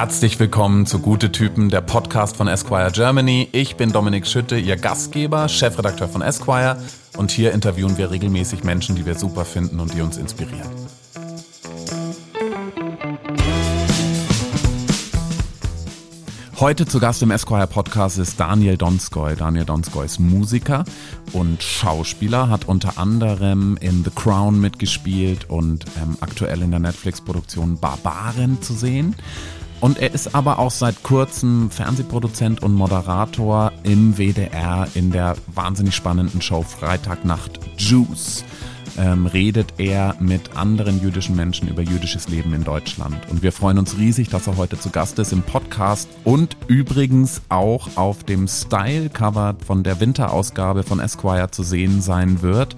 Herzlich willkommen zu Gute Typen, der Podcast von Esquire Germany. Ich bin Dominik Schütte, Ihr Gastgeber, Chefredakteur von Esquire und hier interviewen wir regelmäßig Menschen, die wir super finden und die uns inspirieren. Heute zu Gast im Esquire Podcast ist Daniel Donskoy. Daniel Donskoy ist Musiker und Schauspieler, hat unter anderem in The Crown mitgespielt und ähm, aktuell in der Netflix-Produktion Barbaren zu sehen. Und er ist aber auch seit kurzem Fernsehproduzent und Moderator im WDR in der wahnsinnig spannenden Show Freitagnacht Juice ähm, redet er mit anderen jüdischen Menschen über jüdisches Leben in Deutschland. Und wir freuen uns riesig, dass er heute zu Gast ist im Podcast und übrigens auch auf dem Style-Cover von der Winterausgabe von Esquire zu sehen sein wird.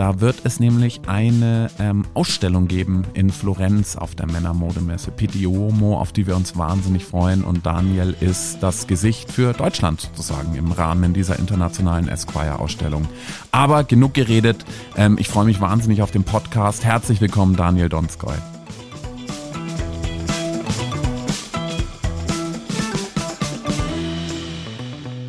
Da wird es nämlich eine ähm, Ausstellung geben in Florenz auf der Männermodemesse Pitti auf die wir uns wahnsinnig freuen. Und Daniel ist das Gesicht für Deutschland sozusagen im Rahmen dieser internationalen Esquire-Ausstellung. Aber genug geredet. Ähm, ich freue mich wahnsinnig auf den Podcast. Herzlich willkommen, Daniel Donskoy.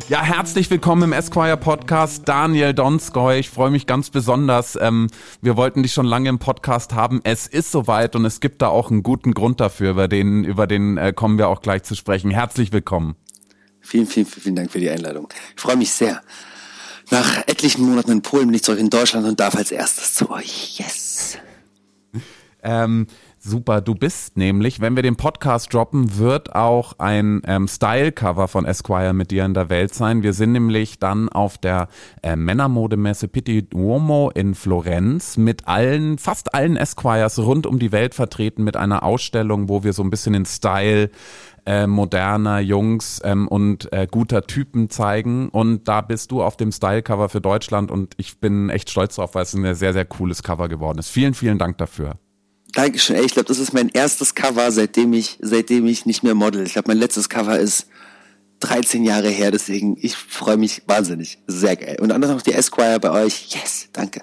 Ja, herzlich willkommen im Esquire Podcast, Daniel Donskoy. Ich freue mich ganz besonders. Ähm, wir wollten dich schon lange im Podcast haben. Es ist soweit und es gibt da auch einen guten Grund dafür, über den, über den äh, kommen wir auch gleich zu sprechen. Herzlich willkommen. Vielen, vielen, vielen Dank für die Einladung. Ich freue mich sehr. Nach etlichen Monaten in Polen bin ich zurück in Deutschland und darf als erstes zu euch. Yes. Ähm, Super, du bist nämlich, wenn wir den Podcast droppen, wird auch ein ähm, Style-Cover von Esquire mit dir in der Welt sein. Wir sind nämlich dann auf der äh, Männermodemesse Pitti Duomo in Florenz mit allen, fast allen Esquires rund um die Welt vertreten mit einer Ausstellung, wo wir so ein bisschen den Style äh, moderner Jungs ähm, und äh, guter Typen zeigen. Und da bist du auf dem Style-Cover für Deutschland und ich bin echt stolz drauf, weil es ein sehr, sehr cooles Cover geworden ist. Vielen, vielen Dank dafür. Dankeschön. Ey, ich glaube, das ist mein erstes Cover, seitdem ich, seitdem ich nicht mehr model. Ich glaube, mein letztes Cover ist 13 Jahre her, deswegen ich freue mich wahnsinnig. Sehr geil. Und dann noch die Esquire bei euch. Yes, danke.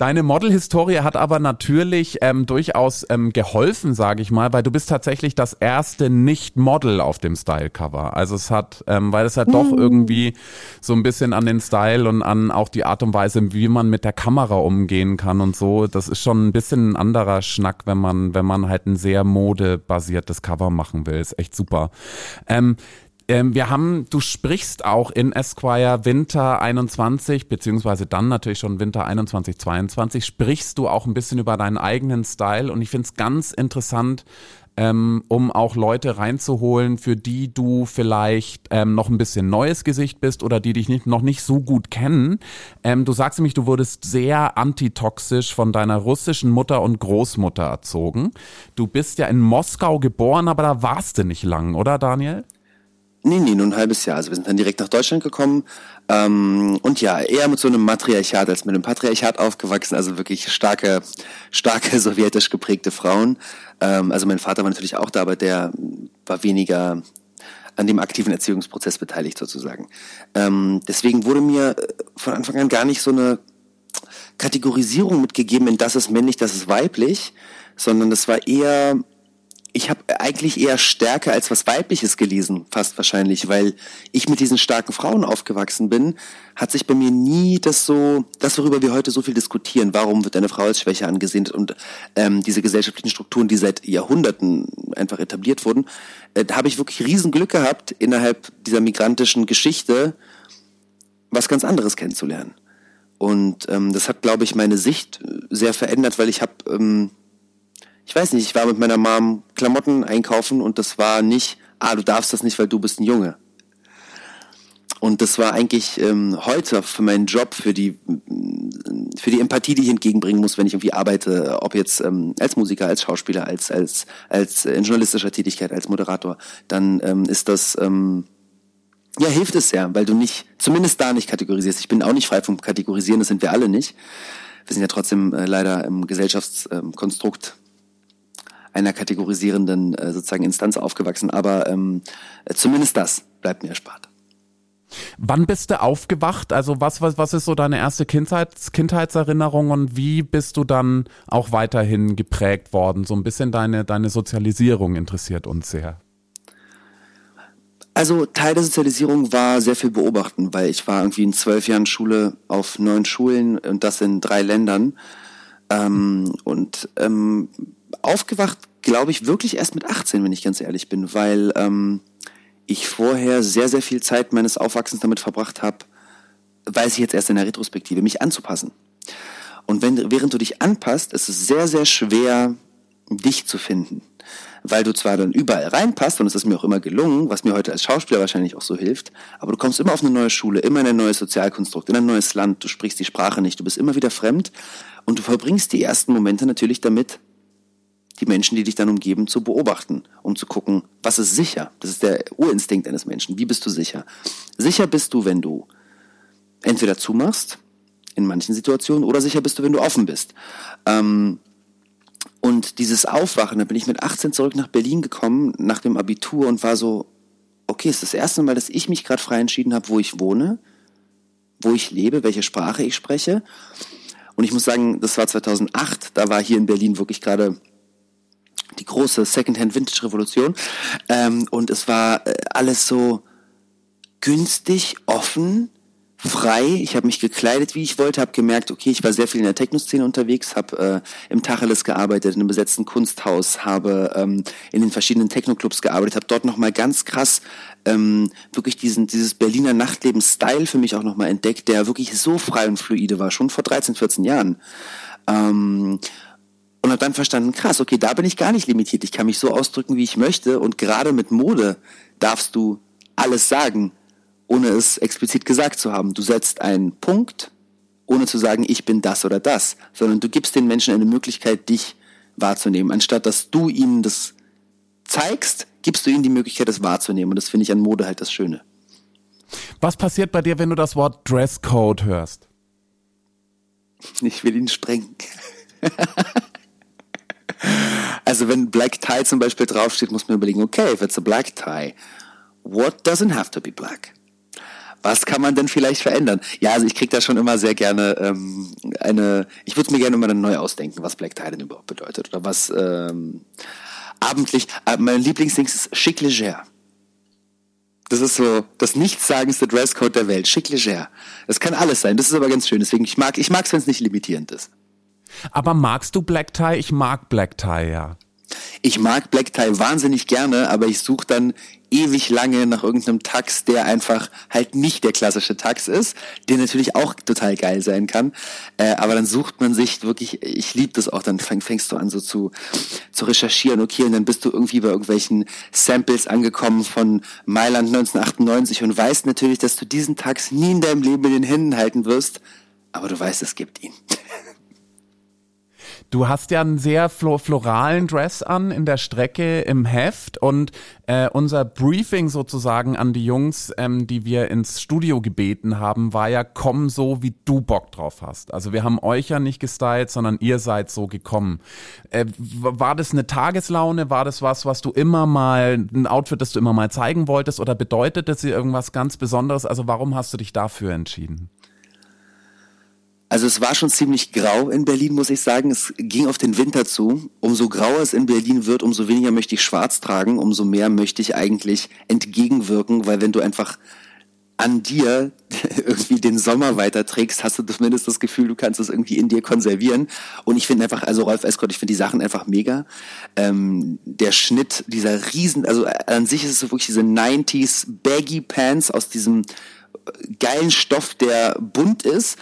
Deine Model-Historie hat aber natürlich ähm, durchaus ähm, geholfen, sage ich mal, weil du bist tatsächlich das erste Nicht-Model auf dem Style-Cover. Also es hat, ähm, weil es halt doch irgendwie so ein bisschen an den Style und an auch die Art und Weise, wie man mit der Kamera umgehen kann und so. Das ist schon ein bisschen ein anderer Schnack, wenn man, wenn man halt ein sehr modebasiertes Cover machen will. Ist echt super. Ähm, ähm, wir haben, du sprichst auch in Esquire Winter 21, beziehungsweise dann natürlich schon Winter 21, 22, sprichst du auch ein bisschen über deinen eigenen Style und ich finde es ganz interessant, ähm, um auch Leute reinzuholen, für die du vielleicht ähm, noch ein bisschen neues Gesicht bist oder die dich nicht, noch nicht so gut kennen. Ähm, du sagst nämlich, du wurdest sehr antitoxisch von deiner russischen Mutter und Großmutter erzogen. Du bist ja in Moskau geboren, aber da warst du nicht lang, oder Daniel? Nee, nee, nur ein halbes Jahr. Also wir sind dann direkt nach Deutschland gekommen. Ähm, und ja, eher mit so einem Matriarchat als mit einem Patriarchat aufgewachsen. Also wirklich starke, starke sowjetisch geprägte Frauen. Ähm, also mein Vater war natürlich auch da, aber der war weniger an dem aktiven Erziehungsprozess beteiligt sozusagen. Ähm, deswegen wurde mir von Anfang an gar nicht so eine Kategorisierung mitgegeben in das ist männlich, das ist weiblich, sondern das war eher ich habe eigentlich eher Stärke als was Weibliches gelesen, fast wahrscheinlich, weil ich mit diesen starken Frauen aufgewachsen bin, hat sich bei mir nie das so, das worüber wir heute so viel diskutieren, warum wird eine Frau als Schwäche angesehen und ähm, diese gesellschaftlichen Strukturen, die seit Jahrhunderten einfach etabliert wurden, äh, da habe ich wirklich Riesenglück gehabt, innerhalb dieser migrantischen Geschichte was ganz anderes kennenzulernen. Und ähm, das hat, glaube ich, meine Sicht sehr verändert, weil ich habe ähm, ich weiß nicht, ich war mit meiner Mom Klamotten einkaufen und das war nicht, ah, du darfst das nicht, weil du bist ein Junge. Und das war eigentlich ähm, heute für meinen Job, für die, für die Empathie, die ich entgegenbringen muss, wenn ich irgendwie arbeite, ob jetzt ähm, als Musiker, als Schauspieler, als, als, als in journalistischer Tätigkeit, als Moderator, dann ähm, ist das, ähm, ja, hilft es sehr, weil du nicht, zumindest da nicht kategorisierst. Ich bin auch nicht frei vom Kategorisieren, das sind wir alle nicht. Wir sind ja trotzdem äh, leider im Gesellschaftskonstrukt einer kategorisierenden äh, sozusagen Instanz aufgewachsen, aber ähm, zumindest das bleibt mir erspart. Wann bist du aufgewacht? Also was, was, was ist so deine erste Kindheits, Kindheitserinnerung und wie bist du dann auch weiterhin geprägt worden? So ein bisschen deine, deine Sozialisierung interessiert uns sehr. Also Teil der Sozialisierung war sehr viel beobachten, weil ich war irgendwie in zwölf Jahren Schule auf neun Schulen und das in drei Ländern. Ähm, und ähm, aufgewacht, glaube ich, wirklich erst mit 18, wenn ich ganz ehrlich bin, weil ähm, ich vorher sehr, sehr viel Zeit meines Aufwachsens damit verbracht habe, weiß ich jetzt erst in der Retrospektive, mich anzupassen. Und wenn, während du dich anpasst, ist es sehr, sehr schwer, dich zu finden. Weil du zwar dann überall reinpasst, und es ist mir auch immer gelungen, was mir heute als Schauspieler wahrscheinlich auch so hilft, aber du kommst immer auf eine neue Schule, immer in ein neues Sozialkonstrukt, in ein neues Land, du sprichst die Sprache nicht, du bist immer wieder fremd und du verbringst die ersten Momente natürlich damit, die Menschen, die dich dann umgeben, zu beobachten, um zu gucken, was ist sicher. Das ist der Urinstinkt eines Menschen. Wie bist du sicher? Sicher bist du, wenn du entweder zumachst, in manchen Situationen, oder sicher bist du, wenn du offen bist. Ähm, und dieses Aufwachen, da bin ich mit 18 zurück nach Berlin gekommen, nach dem Abitur und war so, okay, es ist das erste Mal, dass ich mich gerade frei entschieden habe, wo ich wohne, wo ich lebe, welche Sprache ich spreche. Und ich muss sagen, das war 2008, da war hier in Berlin wirklich gerade die große Secondhand-Vintage-Revolution. Ähm, und es war äh, alles so günstig, offen, frei. Ich habe mich gekleidet, wie ich wollte, habe gemerkt, okay, ich war sehr viel in der Techno-Szene unterwegs, habe äh, im Tacheles gearbeitet, in einem besetzten Kunsthaus, habe ähm, in den verschiedenen Techno-Clubs gearbeitet, habe dort nochmal ganz krass ähm, wirklich diesen, dieses Berliner Nachtleben-Style für mich auch nochmal entdeckt, der wirklich so frei und fluide war, schon vor 13, 14 Jahren. Ähm, und habe dann verstanden, krass, okay, da bin ich gar nicht limitiert. Ich kann mich so ausdrücken, wie ich möchte. Und gerade mit Mode darfst du alles sagen, ohne es explizit gesagt zu haben. Du setzt einen Punkt, ohne zu sagen, ich bin das oder das, sondern du gibst den Menschen eine Möglichkeit, dich wahrzunehmen. Anstatt dass du ihnen das zeigst, gibst du ihnen die Möglichkeit, das wahrzunehmen. Und das finde ich an Mode halt das Schöne. Was passiert bei dir, wenn du das Wort Dresscode hörst? Ich will ihn sprengen. Also wenn Black Tie zum Beispiel draufsteht, muss man überlegen, okay, if it's a black tie, what doesn't have to be black? Was kann man denn vielleicht verändern? Ja, also ich kriege da schon immer sehr gerne ähm, eine, ich würde mir gerne immer neu ausdenken, was Black Tie denn überhaupt bedeutet oder was ähm, abendlich. Äh, mein Lieblingsding ist chic leger. Das ist so das nichtssagendste Dresscode der Welt. Chic leger. Das kann alles sein. Das ist aber ganz schön. Deswegen ich mag, ich mag's, wenn es nicht limitierend ist. Aber magst du Black Tie? Ich mag Black Tie, ja. Ich mag Black Tie wahnsinnig gerne, aber ich suche dann ewig lange nach irgendeinem Tax, der einfach halt nicht der klassische Tax ist, der natürlich auch total geil sein kann. Äh, aber dann sucht man sich wirklich, ich liebe das auch, dann fäng, fängst du an so zu, zu recherchieren, okay, und dann bist du irgendwie bei irgendwelchen Samples angekommen von Mailand 1998 und weißt natürlich, dass du diesen Tax nie in deinem Leben in den Händen halten wirst, aber du weißt, es gibt ihn. Du hast ja einen sehr floralen Dress an in der Strecke im Heft und äh, unser Briefing sozusagen an die Jungs, ähm, die wir ins Studio gebeten haben, war ja komm so, wie du Bock drauf hast. Also wir haben euch ja nicht gestylt, sondern ihr seid so gekommen. Äh, war das eine Tageslaune? War das was, was du immer mal, ein Outfit, das du immer mal zeigen wolltest oder bedeutet das dir irgendwas ganz Besonderes? Also warum hast du dich dafür entschieden? Also es war schon ziemlich grau in Berlin, muss ich sagen. Es ging auf den Winter zu. Umso grauer es in Berlin wird, umso weniger möchte ich schwarz tragen, umso mehr möchte ich eigentlich entgegenwirken, weil wenn du einfach an dir irgendwie den Sommer weiterträgst, hast du zumindest das Gefühl, du kannst es irgendwie in dir konservieren. Und ich finde einfach, also Rolf Escott, ich finde die Sachen einfach mega. Ähm, der Schnitt, dieser Riesen, also an sich ist es wirklich diese 90s Baggy Pants aus diesem geilen Stoff, der bunt ist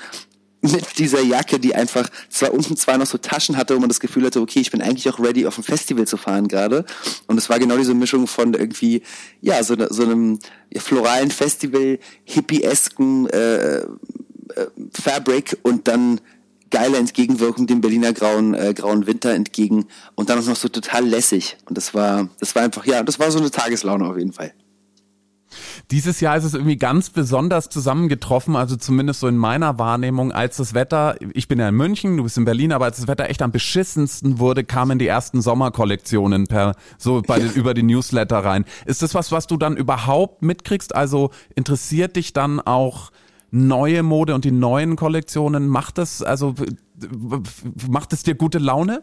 mit dieser Jacke, die einfach zwar unten zwar noch so Taschen hatte, wo man das Gefühl hatte, okay, ich bin eigentlich auch ready, auf ein Festival zu fahren gerade. Und es war genau diese Mischung von irgendwie, ja, so, so einem floralen Festival, hippie-esken äh, äh, Fabric und dann geile Entgegenwirkung dem Berliner grauen, äh, grauen Winter entgegen und dann auch noch so total lässig. Und das war, das war einfach, ja, das war so eine Tageslaune auf jeden Fall. Dieses Jahr ist es irgendwie ganz besonders zusammengetroffen, also zumindest so in meiner Wahrnehmung, als das Wetter, ich bin ja in München, du bist in Berlin, aber als das Wetter echt am beschissensten wurde, kamen die ersten Sommerkollektionen per so bei den, über die Newsletter rein. Ist das was, was du dann überhaupt mitkriegst? Also interessiert dich dann auch neue Mode und die neuen Kollektionen? Macht das also macht es dir gute Laune?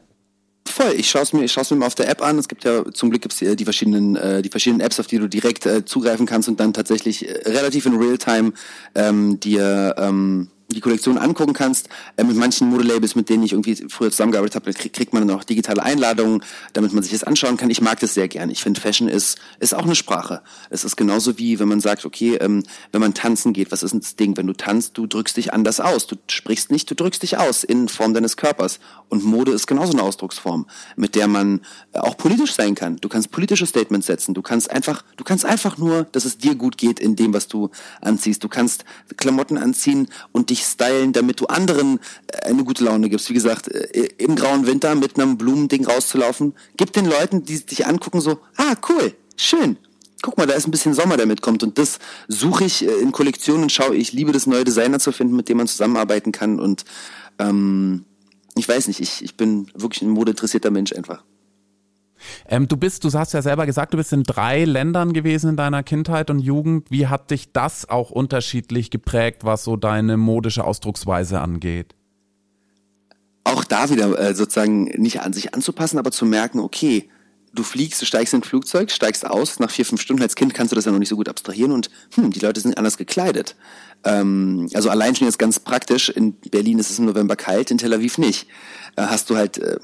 Voll, ich schaue es mir, ich schaue es mir mal auf der App an. Es gibt ja zum Glück gibt's die, die verschiedenen, äh, die verschiedenen Apps, auf die du direkt äh, zugreifen kannst und dann tatsächlich äh, relativ in Realtime ähm, dir ähm, die Kollektion angucken kannst. Äh, mit manchen Modelabels, mit denen ich irgendwie früher zusammengearbeitet habe, krieg, kriegt man dann auch digitale Einladungen, damit man sich das anschauen kann. Ich mag das sehr gern. Ich finde, Fashion ist, ist auch eine Sprache. Es ist genauso wie, wenn man sagt, okay, ähm, wenn man tanzen geht, was ist denn das Ding? Wenn du tanzt, du drückst dich anders aus. Du sprichst nicht, du drückst dich aus in Form deines Körpers. Und Mode ist genauso eine Ausdrucksform, mit der man äh, auch politisch sein kann. Du kannst politische Statements setzen. Du kannst einfach, du kannst einfach nur, dass es dir gut geht in dem, was du anziehst. Du kannst Klamotten anziehen und dich stylen, damit du anderen äh, eine gute Laune gibst. Wie gesagt, äh, im grauen Winter mit einem Blumending rauszulaufen, gib den Leuten, die dich angucken, so, ah, cool, schön. Guck mal, da ist ein bisschen Sommer, der mitkommt. Und das suche ich äh, in Kollektionen, schaue ich, liebe das, neue Designer zu finden, mit dem man zusammenarbeiten kann. Und ähm, ich weiß nicht, ich, ich bin wirklich ein modeinteressierter Mensch einfach. Ähm, du bist, du hast ja selber gesagt, du bist in drei Ländern gewesen in deiner Kindheit und Jugend. Wie hat dich das auch unterschiedlich geprägt, was so deine modische Ausdrucksweise angeht? Auch da wieder äh, sozusagen nicht an sich anzupassen, aber zu merken, okay, du fliegst, du steigst in ein Flugzeug, steigst aus, nach vier, fünf Stunden als Kind kannst du das ja noch nicht so gut abstrahieren und hm, die Leute sind anders gekleidet. Ähm, also allein schon jetzt ganz praktisch, in Berlin ist es im November kalt, in Tel Aviv nicht. Äh, hast du halt, äh,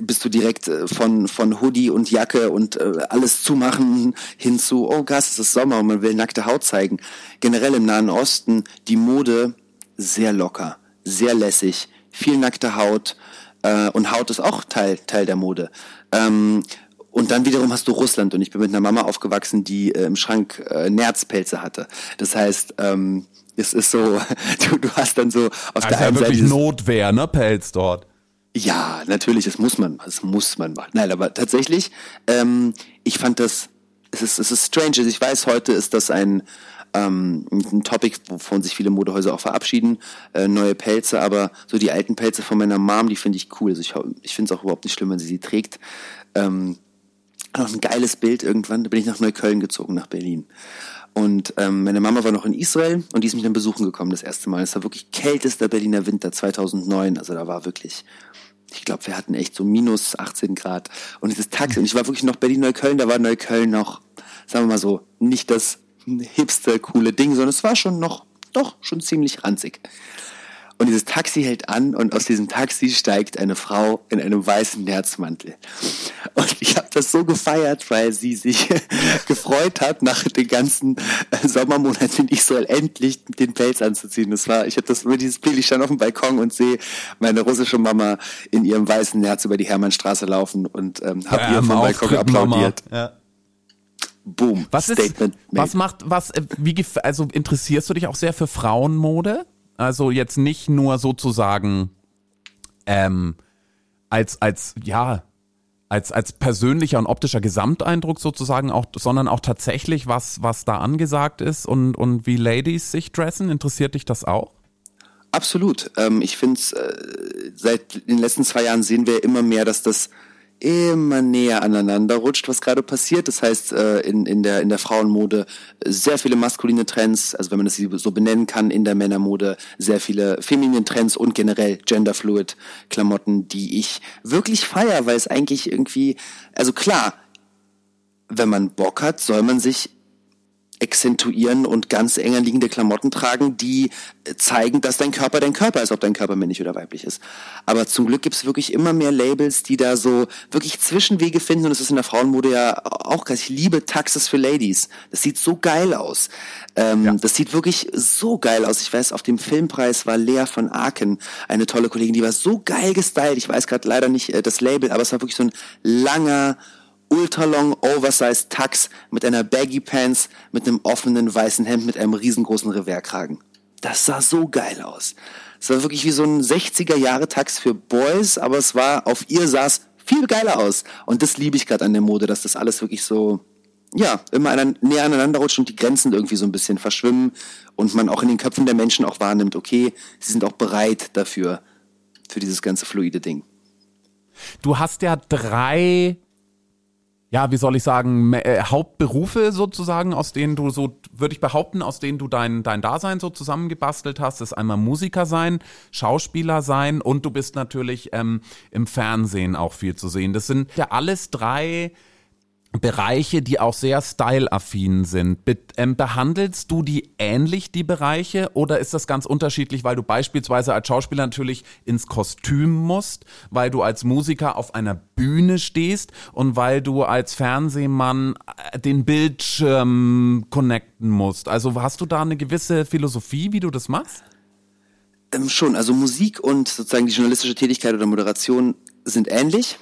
bist du direkt äh, von, von Hoodie und Jacke und äh, alles zumachen hin zu, oh Gas, es ist Sommer und man will nackte Haut zeigen. Generell im Nahen Osten die Mode sehr locker, sehr lässig, viel nackte Haut, äh, und Haut ist auch Teil, Teil der Mode. Ähm, und dann wiederum hast du Russland und ich bin mit einer Mama aufgewachsen, die äh, im Schrank äh, Nerzpelze hatte. Das heißt, ähm, es ist so, du, du hast dann so auf also der einen ja wirklich Seite Notwehr, ne, Pelz dort. Ja, natürlich, das muss man, das muss man machen. Nein, aber tatsächlich, ähm, ich fand das, es ist, es ist strange. Ich weiß, heute ist das ein, ähm, ein Topic, wovon sich viele Modehäuser auch verabschieden, äh, neue Pelze, aber so die alten Pelze von meiner Mom, die finde ich cool. Also ich, ich finde es auch überhaupt nicht schlimm, wenn sie sie trägt. Ähm, noch ein geiles Bild irgendwann, da bin ich nach Neukölln gezogen, nach Berlin. Und ähm, meine Mama war noch in Israel und die ist mich dann besuchen gekommen das erste Mal. Es war wirklich kältester Berliner Winter 2009. Also da war wirklich, ich glaube, wir hatten echt so minus 18 Grad. Und dieses Taxi, und ich war wirklich noch Berlin-Neukölln, da war Neukölln noch, sagen wir mal so, nicht das hipster coole Ding, sondern es war schon noch, doch, schon ziemlich ranzig. Und dieses Taxi hält an und aus diesem Taxi steigt eine Frau in einem weißen Nerzmantel. Und ich habe das so gefeiert, weil sie sich gefreut hat, nach den ganzen äh, Sommermonaten in Israel endlich den Pelz anzuziehen. Das war, ich habe das über dieses Bild, ich stand auf dem Balkon und sehe meine russische Mama in ihrem weißen Nerz über die Hermannstraße laufen und ähm, habe ja, ihr vom Balkon applaudiert. Ja. Boom. Was Statement ist, was macht, was, wie, also interessierst du dich auch sehr für Frauenmode? Also jetzt nicht nur sozusagen ähm, als, als, ja, als, als persönlicher und optischer Gesamteindruck sozusagen auch, sondern auch tatsächlich, was, was da angesagt ist und, und wie Ladies sich dressen. Interessiert dich das auch? Absolut. Ähm, ich finde es, äh, seit den letzten zwei Jahren sehen wir immer mehr, dass das immer näher aneinander rutscht, was gerade passiert. Das heißt, äh, in, in, der, in der Frauenmode sehr viele maskuline Trends, also wenn man das so benennen kann, in der Männermode sehr viele feminine Trends und generell genderfluid Klamotten, die ich wirklich feier, weil es eigentlich irgendwie, also klar, wenn man Bock hat, soll man sich exzentuieren und ganz eng anliegende Klamotten tragen, die zeigen, dass dein Körper dein Körper ist, ob dein Körper männlich oder weiblich ist. Aber zum Glück gibt es wirklich immer mehr Labels, die da so wirklich Zwischenwege finden und das ist in der Frauenmode ja auch krass. Ich liebe Taxes für Ladies. Das sieht so geil aus. Ähm, ja. Das sieht wirklich so geil aus. Ich weiß, auf dem Filmpreis war Lea von Aken eine tolle Kollegin, die war so geil gestylt. Ich weiß gerade leider nicht äh, das Label, aber es war wirklich so ein langer ultralong oversized Tux mit einer Baggy Pants, mit einem offenen weißen Hemd mit einem riesengroßen Revers-Kragen. Das sah so geil aus. Es war wirklich wie so ein 60er Jahre Tux für Boys, aber es war auf ihr sah es viel geiler aus. Und das liebe ich gerade an der Mode, dass das alles wirklich so ja, immer anein, näher aneinander rutscht und die Grenzen irgendwie so ein bisschen verschwimmen und man auch in den Köpfen der Menschen auch wahrnimmt, okay, sie sind auch bereit dafür, für dieses ganze fluide Ding. Du hast ja drei ja, wie soll ich sagen, äh, Hauptberufe sozusagen, aus denen du so, würde ich behaupten, aus denen du dein, dein Dasein so zusammengebastelt hast, ist einmal Musiker sein, Schauspieler sein und du bist natürlich ähm, im Fernsehen auch viel zu sehen. Das sind ja alles drei Bereiche, die auch sehr styleaffin sind. Be ähm, behandelst du die ähnlich, die Bereiche, oder ist das ganz unterschiedlich, weil du beispielsweise als Schauspieler natürlich ins Kostüm musst, weil du als Musiker auf einer Bühne stehst und weil du als Fernsehmann äh, den Bildschirm connecten musst? Also hast du da eine gewisse Philosophie, wie du das machst? Ähm, schon, also Musik und sozusagen die journalistische Tätigkeit oder Moderation sind ähnlich.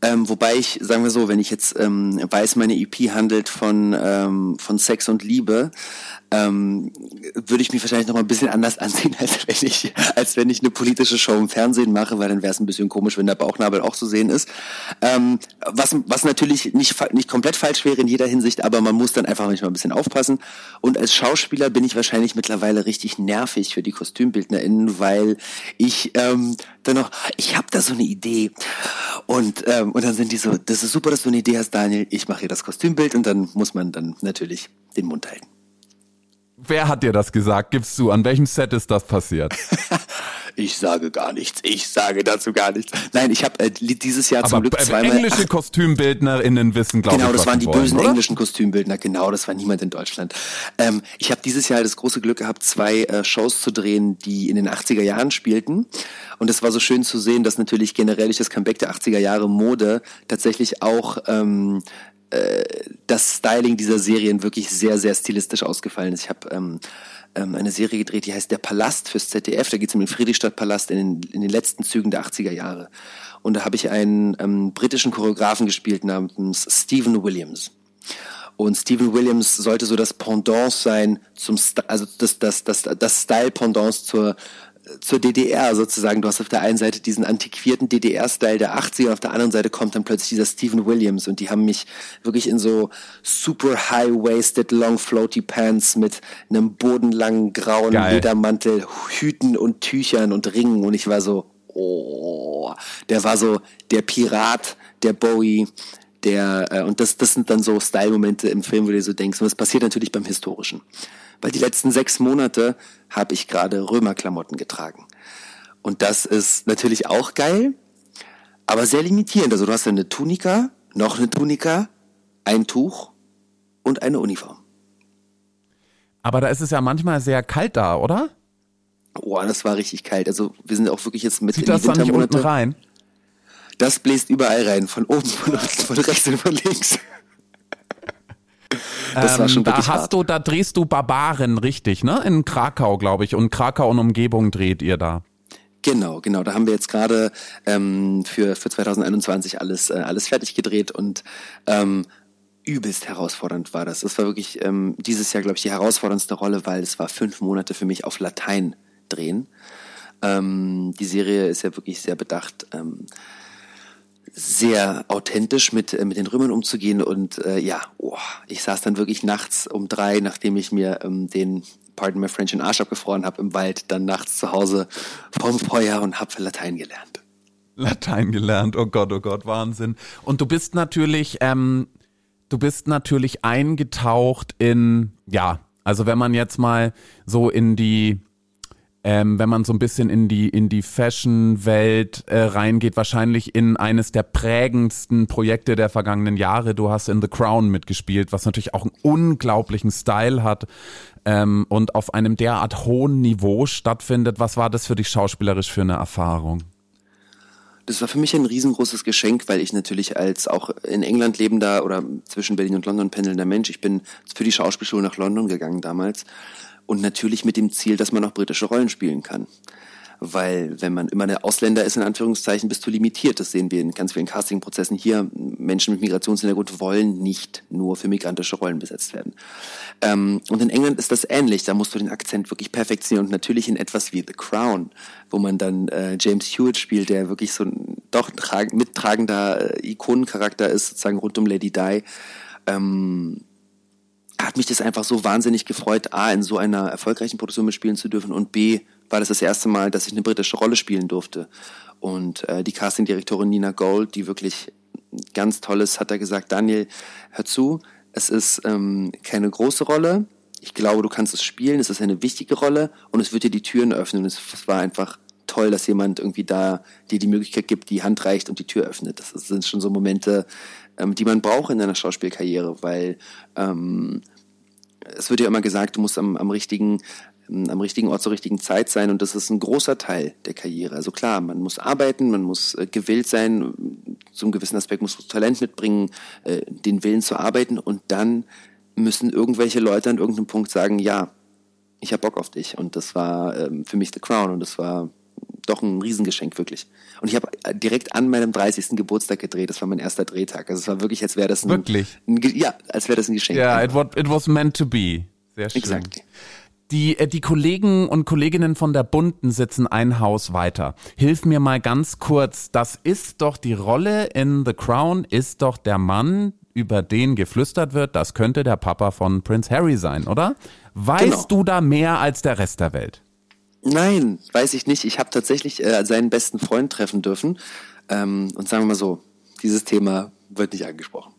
Ähm, wobei ich, sagen wir so, wenn ich jetzt ähm, weiß, meine EP handelt von, ähm, von Sex und Liebe, ähm, würde ich mich wahrscheinlich noch mal ein bisschen anders ansehen, als wenn ich, als wenn ich eine politische Show im Fernsehen mache, weil dann wäre es ein bisschen komisch, wenn der Bauchnabel auch zu sehen ist. Ähm, was, was natürlich nicht, nicht komplett falsch wäre in jeder Hinsicht, aber man muss dann einfach manchmal ein bisschen aufpassen. Und als Schauspieler bin ich wahrscheinlich mittlerweile richtig nervig für die KostümbildnerInnen, weil ich ähm, dann noch, ich habe da so eine Idee. Und, ähm, und dann sind die so, das ist super, dass du eine Idee hast, Daniel, ich mache hier das Kostümbild und dann muss man dann natürlich den Mund halten. Wer hat dir das gesagt? Gibst du, an welchem Set ist das passiert? ich sage gar nichts. Ich sage dazu gar nichts. Nein, ich habe äh, dieses Jahr Aber zum Glück zweimal. Englische ach, KostümbildnerInnen wissen, glaube genau, ich. Genau, das waren die wollen, bösen oder? englischen Kostümbildner. Genau, das war niemand in Deutschland. Ähm, ich habe dieses Jahr das große Glück gehabt, zwei äh, Shows zu drehen, die in den 80er Jahren spielten. Und es war so schön zu sehen, dass natürlich generell durch das Comeback der 80er Jahre Mode tatsächlich auch ähm, äh, das Styling dieser Serien wirklich sehr, sehr stilistisch ausgefallen ist. Ich habe ähm, ähm, eine Serie gedreht, die heißt Der Palast fürs ZDF. Da geht es um den Friedrichstadtpalast in den, in den letzten Zügen der 80er Jahre. Und da habe ich einen ähm, britischen Choreografen gespielt namens Stephen Williams. Und Stephen Williams sollte so das Pendant sein zum, St also das, das, das, das Style-Pendant zur zur DDR sozusagen. Du hast auf der einen Seite diesen antiquierten DDR-Style der 80er, auf der anderen Seite kommt dann plötzlich dieser Stephen Williams und die haben mich wirklich in so super high-waisted, long floaty Pants mit einem bodenlangen grauen Geil. Ledermantel, Hüten und Tüchern und Ringen und ich war so, oh, der war so der Pirat, der Bowie, der, äh, und das, das sind dann so Style-Momente im Film, wo du dir so denkst, und das passiert natürlich beim Historischen weil die letzten sechs Monate habe ich gerade Römerklamotten getragen. Und das ist natürlich auch geil, aber sehr limitierend. Also du hast eine Tunika, noch eine Tunika, ein Tuch und eine Uniform. Aber da ist es ja manchmal sehr kalt da, oder? Oh, das war richtig kalt. Also wir sind auch wirklich jetzt mit Zieht in die das Wintermonate. Dann nicht unten rein? Das bläst überall rein, von oben, von unten, von rechts und von links. Das war schon ähm, da hast hart. du, da drehst du Barbaren, richtig, ne? In Krakau, glaube ich. Und Krakau und Umgebung dreht ihr da. Genau, genau. Da haben wir jetzt gerade ähm, für, für 2021 alles, äh, alles fertig gedreht und ähm, übelst herausfordernd war das. Das war wirklich ähm, dieses Jahr, glaube ich, die herausforderndste Rolle, weil es war fünf Monate für mich auf Latein drehen. Ähm, die Serie ist ja wirklich sehr bedacht. Ähm, sehr authentisch mit, äh, mit den Römern umzugehen. Und äh, ja, oh, ich saß dann wirklich nachts um drei, nachdem ich mir ähm, den, pardon my French, in Arsch abgefroren habe im Wald, dann nachts zu Hause vom Feuer und habe Latein gelernt. Latein gelernt, oh Gott, oh Gott, Wahnsinn. Und du bist natürlich, ähm, du bist natürlich eingetaucht in, ja, also wenn man jetzt mal so in die ähm, wenn man so ein bisschen in die, in die Fashion-Welt äh, reingeht, wahrscheinlich in eines der prägendsten Projekte der vergangenen Jahre. Du hast in The Crown mitgespielt, was natürlich auch einen unglaublichen Style hat ähm, und auf einem derart hohen Niveau stattfindet. Was war das für dich schauspielerisch für eine Erfahrung? Das war für mich ein riesengroßes Geschenk, weil ich natürlich als auch in England lebender oder zwischen Berlin und London pendelnder Mensch, ich bin für die Schauspielschule nach London gegangen damals und natürlich mit dem Ziel, dass man auch britische Rollen spielen kann. Weil wenn man immer eine Ausländer ist, in Anführungszeichen, bist du limitiert. Das sehen wir in ganz vielen Castingprozessen hier. Menschen mit Migrationshintergrund wollen nicht nur für migrantische Rollen besetzt werden. Ähm, und in England ist das ähnlich. Da musst du den Akzent wirklich perfektionieren. Und natürlich in etwas wie The Crown, wo man dann äh, James Hewitt spielt, der wirklich so ein doch mittragender äh, Ikonencharakter ist, sozusagen rund um Lady Di ähm, hat mich das einfach so wahnsinnig gefreut, A, in so einer erfolgreichen Produktion mitspielen zu dürfen und B, war das das erste Mal, dass ich eine britische Rolle spielen durfte. Und äh, die Castingdirektorin Nina Gold, die wirklich ganz tolles, hat da gesagt, Daniel, hör zu, es ist ähm, keine große Rolle. Ich glaube, du kannst es spielen. Es ist eine wichtige Rolle und es wird dir die Türen öffnen. Es war einfach toll, dass jemand irgendwie da dir die Möglichkeit gibt, die Hand reicht und die Tür öffnet. Das sind schon so Momente, ähm, die man braucht in einer Schauspielkarriere, weil ähm, es wird ja immer gesagt, du musst am, am richtigen am richtigen Ort zur richtigen Zeit sein und das ist ein großer Teil der Karriere. Also klar, man muss arbeiten, man muss äh, gewillt sein, zum gewissen Aspekt muss man Talent mitbringen, äh, den Willen zu arbeiten und dann müssen irgendwelche Leute an irgendeinem Punkt sagen, ja, ich habe Bock auf dich und das war ähm, für mich The Crown und das war doch ein Riesengeschenk, wirklich. Und ich habe äh, direkt an meinem 30. Geburtstag gedreht. Das war mein erster Drehtag. Also es war wirklich, als wäre das ein... Wirklich? Ein, ja, als wäre das ein Geschenk. Ja, yeah, it, was, it was meant to be. Sehr schön. Exactly. Die, äh, die Kollegen und Kolleginnen von der Bunten sitzen ein Haus weiter. Hilf mir mal ganz kurz. Das ist doch die Rolle in The Crown, ist doch der Mann, über den geflüstert wird, das könnte der Papa von Prince Harry sein, oder? Weißt genau. du da mehr als der Rest der Welt? Nein, weiß ich nicht. Ich habe tatsächlich äh, seinen besten Freund treffen dürfen. Ähm, und sagen wir mal so, dieses Thema wird nicht angesprochen.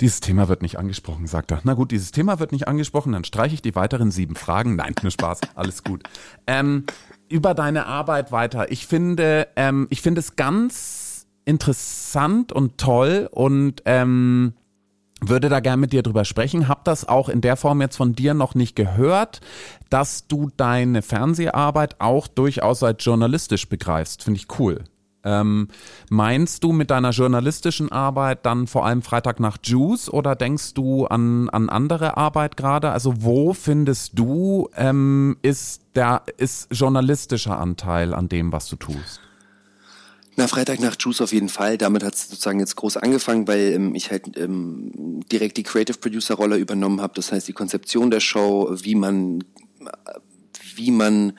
Dieses Thema wird nicht angesprochen, sagt er. Na gut, dieses Thema wird nicht angesprochen, dann streiche ich die weiteren sieben Fragen. Nein, nur Spaß, alles gut. Ähm, über deine Arbeit weiter. Ich finde, ähm, ich finde es ganz interessant und toll und ähm, würde da gern mit dir drüber sprechen. Hab das auch in der Form jetzt von dir noch nicht gehört, dass du deine Fernseharbeit auch durchaus als journalistisch begreifst. Finde ich cool. Ähm, meinst du mit deiner journalistischen Arbeit dann vor allem Freitag nach Juice oder denkst du an, an andere Arbeit gerade? Also wo findest du ähm, ist der ist journalistischer Anteil an dem, was du tust? Na, Freitag nach Juice auf jeden Fall. Damit hat es sozusagen jetzt groß angefangen, weil ähm, ich halt ähm, direkt die Creative Producer Rolle übernommen habe. Das heißt, die Konzeption der Show, wie man, wie man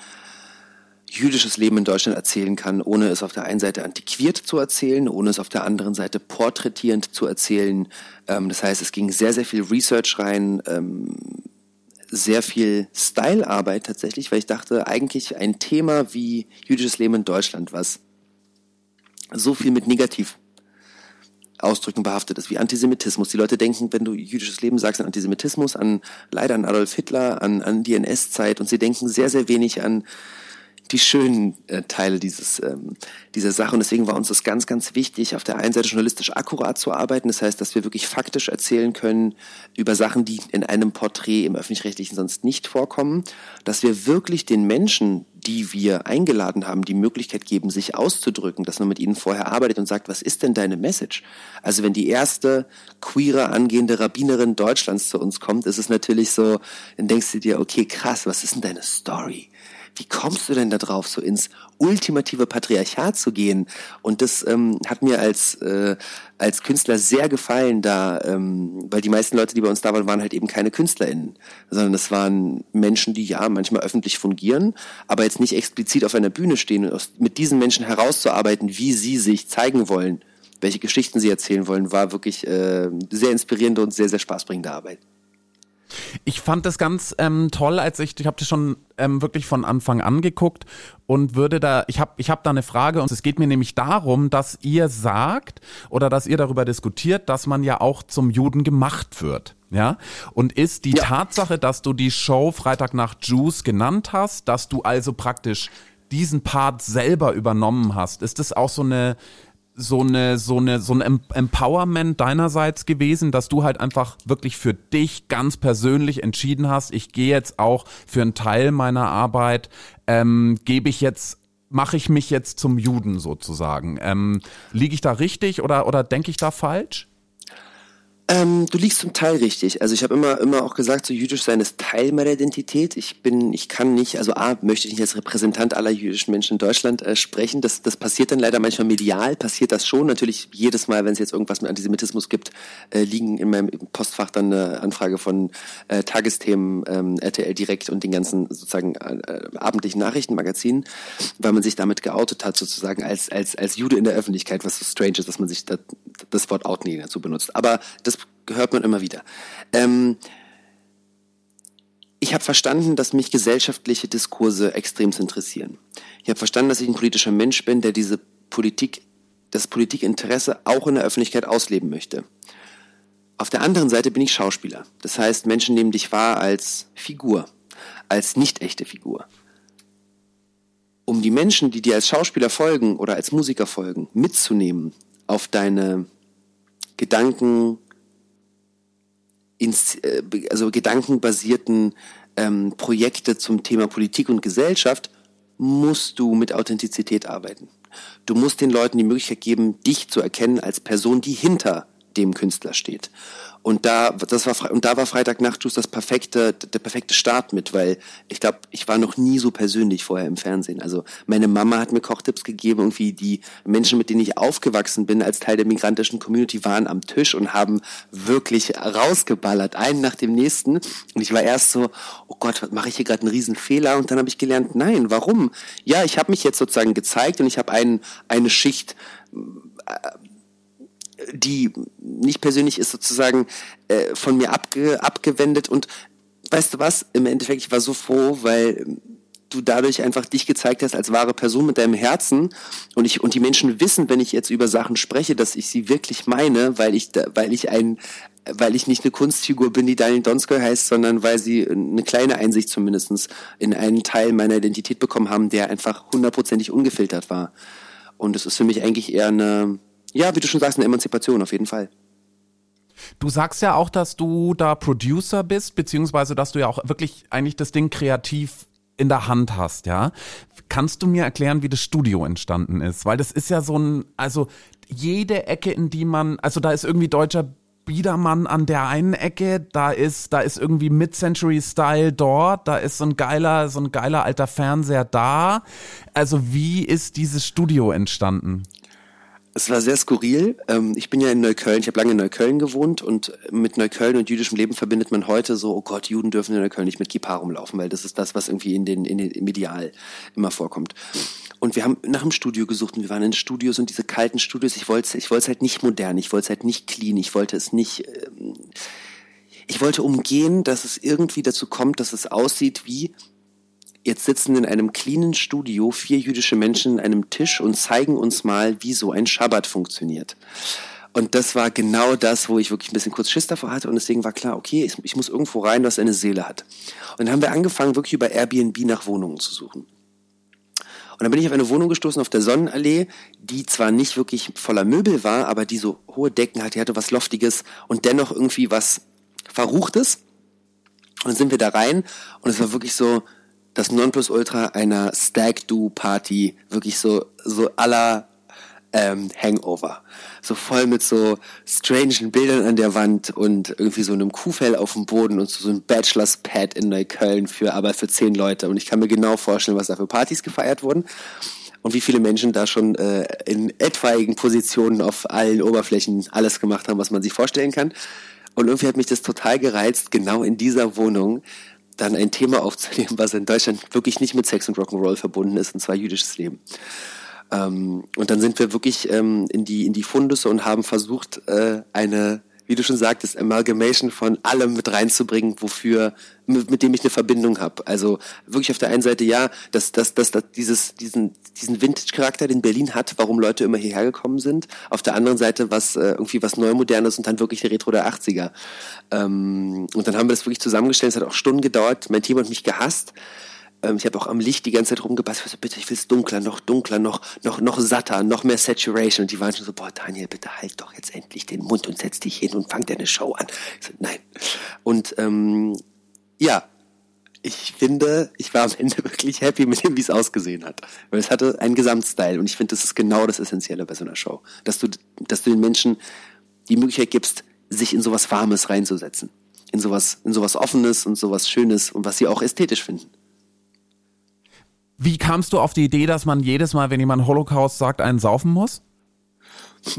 jüdisches Leben in Deutschland erzählen kann, ohne es auf der einen Seite antiquiert zu erzählen, ohne es auf der anderen Seite porträtierend zu erzählen. Ähm, das heißt, es ging sehr, sehr viel Research rein, ähm, sehr viel Stylearbeit tatsächlich, weil ich dachte, eigentlich ein Thema wie jüdisches Leben in Deutschland, was so viel mit negativ Ausdrücken behaftet ist, wie Antisemitismus. Die Leute denken, wenn du jüdisches Leben sagst, an Antisemitismus, an leider an Adolf Hitler, an, an die NS-Zeit und sie denken sehr, sehr wenig an die schönen äh, Teile dieses, ähm, dieser Sache. Und deswegen war uns das ganz, ganz wichtig, auf der einen Seite journalistisch akkurat zu arbeiten. Das heißt, dass wir wirklich faktisch erzählen können über Sachen, die in einem Porträt im Öffentlich-Rechtlichen sonst nicht vorkommen. Dass wir wirklich den Menschen, die wir eingeladen haben, die Möglichkeit geben, sich auszudrücken, dass man mit ihnen vorher arbeitet und sagt, was ist denn deine Message? Also wenn die erste queere angehende Rabbinerin Deutschlands zu uns kommt, ist es natürlich so, dann denkst du dir, okay, krass, was ist denn deine Story? Wie kommst du denn da drauf, so ins ultimative Patriarchat zu gehen? Und das ähm, hat mir als, äh, als Künstler sehr gefallen, da, ähm, weil die meisten Leute, die bei uns da waren, waren halt eben keine KünstlerInnen, sondern es waren Menschen, die ja manchmal öffentlich fungieren, aber jetzt nicht explizit auf einer Bühne stehen und mit diesen Menschen herauszuarbeiten, wie sie sich zeigen wollen, welche Geschichten sie erzählen wollen, war wirklich äh, sehr inspirierende und sehr, sehr spaßbringende Arbeit. Ich fand das ganz ähm, toll, als ich, ich habe das schon ähm, wirklich von Anfang an geguckt und würde da, ich habe ich hab da eine Frage und es geht mir nämlich darum, dass ihr sagt oder dass ihr darüber diskutiert, dass man ja auch zum Juden gemacht wird. Ja, und ist die ja. Tatsache, dass du die Show Freitag nach Juice genannt hast, dass du also praktisch diesen Part selber übernommen hast, ist das auch so eine so eine so eine so ein Empowerment deinerseits gewesen, dass du halt einfach wirklich für dich ganz persönlich entschieden hast, ich gehe jetzt auch für einen Teil meiner Arbeit ähm, gebe ich jetzt mache ich mich jetzt zum Juden sozusagen. Ähm, Liege ich da richtig oder oder denke ich da falsch? Ähm, du liegst zum Teil richtig. Also ich habe immer, immer auch gesagt, so jüdisch sein ist Teil meiner Identität. Ich bin, ich kann nicht, also A, möchte ich nicht als Repräsentant aller jüdischen Menschen in Deutschland äh, sprechen. Das, das passiert dann leider manchmal medial, passiert das schon. Natürlich jedes Mal, wenn es jetzt irgendwas mit Antisemitismus gibt, äh, liegen in meinem Postfach dann eine Anfrage von äh, Tagesthemen, ähm, RTL Direkt und den ganzen sozusagen äh, abendlichen Nachrichtenmagazinen, weil man sich damit geoutet hat, sozusagen als, als, als Jude in der Öffentlichkeit, was so strange ist, dass man sich das, das Wort outen dazu benutzt. Aber das hört man immer wieder. Ähm, ich habe verstanden, dass mich gesellschaftliche Diskurse extrem interessieren. Ich habe verstanden, dass ich ein politischer Mensch bin, der diese Politik, das Politikinteresse auch in der Öffentlichkeit ausleben möchte. Auf der anderen Seite bin ich Schauspieler. Das heißt, Menschen nehmen dich wahr als Figur, als nicht echte Figur. Um die Menschen, die dir als Schauspieler folgen oder als Musiker folgen, mitzunehmen auf deine Gedanken, ins, äh, also gedankenbasierten ähm, Projekte zum Thema Politik und Gesellschaft, musst du mit Authentizität arbeiten. Du musst den Leuten die Möglichkeit geben, dich zu erkennen als Person, die hinter dem Künstler steht. Und da, das war, und da war Freitagnachtschus das perfekte, der perfekte Start mit, weil ich glaube, ich war noch nie so persönlich vorher im Fernsehen. Also meine Mama hat mir Kochtipps gegeben, irgendwie die Menschen, mit denen ich aufgewachsen bin, als Teil der migrantischen Community, waren am Tisch und haben wirklich rausgeballert, einen nach dem nächsten. Und ich war erst so, oh Gott, was mache ich hier gerade einen riesen Fehler? Und dann habe ich gelernt, nein, warum? Ja, ich habe mich jetzt sozusagen gezeigt und ich habe einen, eine Schicht äh, die nicht persönlich ist, sozusagen äh, von mir abge, abgewendet. Und weißt du was? Im Endeffekt, ich war so froh, weil du dadurch einfach dich gezeigt hast als wahre Person mit deinem Herzen und ich und die Menschen wissen, wenn ich jetzt über Sachen spreche, dass ich sie wirklich meine, weil ich da, weil ich ein weil ich nicht eine Kunstfigur bin, die Daniel Donskoy heißt, sondern weil sie eine kleine Einsicht zumindestens in einen Teil meiner Identität bekommen haben, der einfach hundertprozentig ungefiltert war. Und es ist für mich eigentlich eher eine, ja, wie du schon sagst, eine Emanzipation auf jeden Fall. Du sagst ja auch, dass du da Producer bist, beziehungsweise dass du ja auch wirklich eigentlich das Ding kreativ in der Hand hast, ja. Kannst du mir erklären, wie das Studio entstanden ist? Weil das ist ja so ein, also jede Ecke, in die man, also da ist irgendwie deutscher Biedermann an der einen Ecke, da ist, da ist irgendwie Mid-Century-Style dort, da ist so ein geiler, so ein geiler alter Fernseher da. Also wie ist dieses Studio entstanden? Es war sehr skurril. Ähm, ich bin ja in Neukölln, ich habe lange in Neukölln gewohnt und mit Neukölln und jüdischem Leben verbindet man heute so, oh Gott, Juden dürfen in Neukölln nicht mit Kippa rumlaufen, weil das ist das, was irgendwie in den, in den im Medial immer vorkommt. Und wir haben nach einem Studio gesucht und wir waren in Studios und diese kalten Studios, ich wollte ich wollte es halt nicht modern, ich wollte es halt nicht clean, ich wollte es nicht, ähm, ich wollte umgehen, dass es irgendwie dazu kommt, dass es aussieht wie Jetzt sitzen in einem cleanen Studio vier jüdische Menschen an einem Tisch und zeigen uns mal, wie so ein Schabbat funktioniert. Und das war genau das, wo ich wirklich ein bisschen kurz Schiss davor hatte. Und deswegen war klar, okay, ich, ich muss irgendwo rein, was eine Seele hat. Und dann haben wir angefangen, wirklich über Airbnb nach Wohnungen zu suchen. Und dann bin ich auf eine Wohnung gestoßen auf der Sonnenallee, die zwar nicht wirklich voller Möbel war, aber die so hohe Decken hatte, die hatte was Loftiges und dennoch irgendwie was Verruchtes. Und dann sind wir da rein und es war wirklich so, das Nonplusultra einer Stag-Do-Party, wirklich so, so aller ähm, Hangover. So voll mit so strangen Bildern an der Wand und irgendwie so einem Kuhfell auf dem Boden und so, so ein Bachelor's Pad in Neukölln für, aber für zehn Leute. Und ich kann mir genau vorstellen, was da für Partys gefeiert wurden und wie viele Menschen da schon äh, in etwaigen Positionen auf allen Oberflächen alles gemacht haben, was man sich vorstellen kann. Und irgendwie hat mich das total gereizt, genau in dieser Wohnung dann ein Thema aufzunehmen, was in Deutschland wirklich nicht mit Sex und Rock'n'Roll verbunden ist, und zwar jüdisches Leben. Ähm, und dann sind wir wirklich ähm, in die in die Fundusse und haben versucht, äh, eine wie du schon sagtest, Amalgamation von allem mit reinzubringen, wofür, mit, mit dem ich eine Verbindung habe. Also wirklich auf der einen Seite ja, dass, dass, dass, dass dieses, diesen, diesen Vintage-Charakter, den Berlin hat, warum Leute immer hierher gekommen sind. Auf der anderen Seite was äh, irgendwie was Neumodernes und dann wirklich der Retro der 80er. Ähm, und dann haben wir das wirklich zusammengestellt. Es hat auch Stunden gedauert. Mein Team hat mich gehasst. Ähm, ich habe auch am Licht die ganze Zeit rumgepasst. Ich so, bitte, ich will es dunkler, noch dunkler, noch, noch, noch satter, noch mehr Saturation. Und die waren schon so, boah, Daniel, bitte halt doch jetzt endlich den Mund und setz dich hin und fang deine Show an. Ich so, nein. Und ähm, ja, ich finde, ich war am Ende wirklich happy mit dem, wie es ausgesehen hat. Weil es hatte einen Gesamtstyle und ich finde, das ist genau das Essentielle bei so einer Show. Dass du, dass du den Menschen die Möglichkeit gibst, sich in sowas Warmes reinzusetzen. In sowas, in sowas Offenes und sowas Schönes und was sie auch ästhetisch finden. Wie kamst du auf die Idee, dass man jedes Mal, wenn jemand Holocaust sagt, einen saufen muss?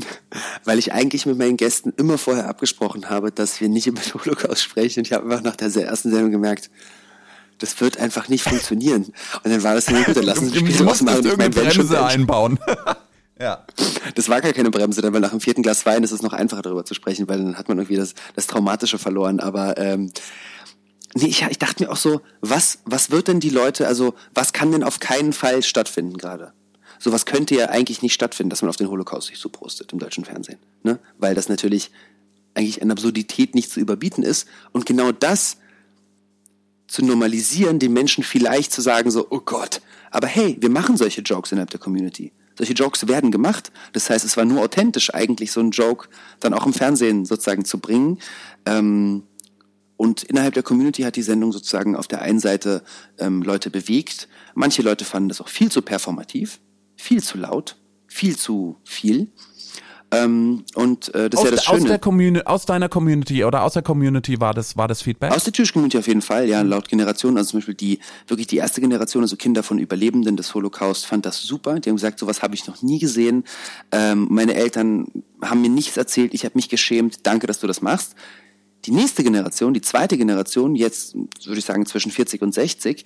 Weil ich eigentlich mit meinen Gästen immer vorher abgesprochen habe, dass wir nicht über den Holocaust sprechen. Und ich habe einfach nach der ersten Sendung gemerkt, das wird einfach nicht funktionieren. Und dann war das dann gut, dann lassen Sie später was machen. Ich meine, Bremse einbauen. ja. Das war gar keine Bremse, weil nach dem vierten Glas Wein ist es noch einfacher darüber zu sprechen, weil dann hat man irgendwie das, das Traumatische verloren. Aber ähm, nee, ich, ich dachte mir auch so, was, was wird denn die Leute, also was kann denn auf keinen Fall stattfinden gerade? Sowas könnte ja eigentlich nicht stattfinden, dass man auf den Holocaust sich so prostet im deutschen Fernsehen. Ne? Weil das natürlich eigentlich an Absurdität nicht zu überbieten ist. Und genau das zu normalisieren, den Menschen vielleicht zu sagen, so, oh Gott, aber hey, wir machen solche Jokes innerhalb der Community. Solche Jokes werden gemacht. Das heißt, es war nur authentisch, eigentlich so einen Joke dann auch im Fernsehen sozusagen zu bringen. Ähm, und innerhalb der Community hat die Sendung sozusagen auf der einen Seite ähm, Leute bewegt. Manche Leute fanden das auch viel zu performativ, viel zu laut, viel zu viel. Ähm, und äh, das aus, ist ja das Schöne. Aus, der aus deiner Community oder aus der Community war das, war das Feedback? Aus der Jewish-Community auf jeden Fall, ja, laut Generation. Also zum Beispiel die, wirklich die erste Generation, also Kinder von Überlebenden des Holocaust, fand das super. Die haben gesagt, sowas habe ich noch nie gesehen. Ähm, meine Eltern haben mir nichts erzählt, ich habe mich geschämt, danke, dass du das machst. Die nächste Generation, die zweite Generation, jetzt würde ich sagen zwischen 40 und 60,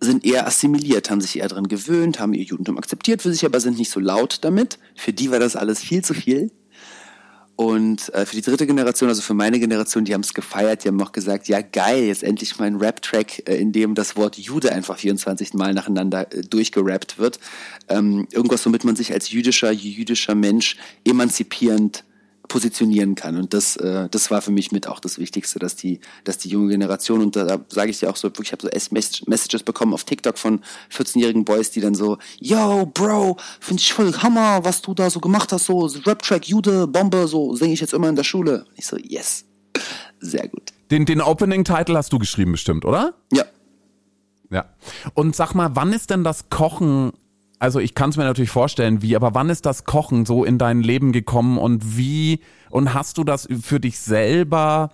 sind eher assimiliert, haben sich eher dran gewöhnt, haben ihr Judentum akzeptiert für sich, aber sind nicht so laut damit. Für die war das alles viel zu viel. Und äh, für die dritte Generation, also für meine Generation, die haben es gefeiert, die haben auch gesagt, ja geil, jetzt endlich mal ein Rap-Track, äh, in dem das Wort Jude einfach 24 Mal nacheinander äh, durchgerappt wird. Ähm, irgendwas, womit man sich als jüdischer, jüdischer Mensch emanzipierend positionieren kann. Und das, äh, das war für mich mit auch das Wichtigste, dass die, dass die junge Generation, und da, da sage ich dir auch so, ich habe so Messages bekommen auf TikTok von 14-jährigen Boys, die dann so, yo, Bro, finde ich voll Hammer, was du da so gemacht hast, so Rap-Track, Jude, Bombe, so singe ich jetzt immer in der Schule. Und ich so, yes, sehr gut. Den, den Opening-Title hast du geschrieben bestimmt, oder? Ja. Ja. Und sag mal, wann ist denn das Kochen also ich kann es mir natürlich vorstellen, wie, aber wann ist das Kochen so in dein Leben gekommen und wie und hast du das für dich selber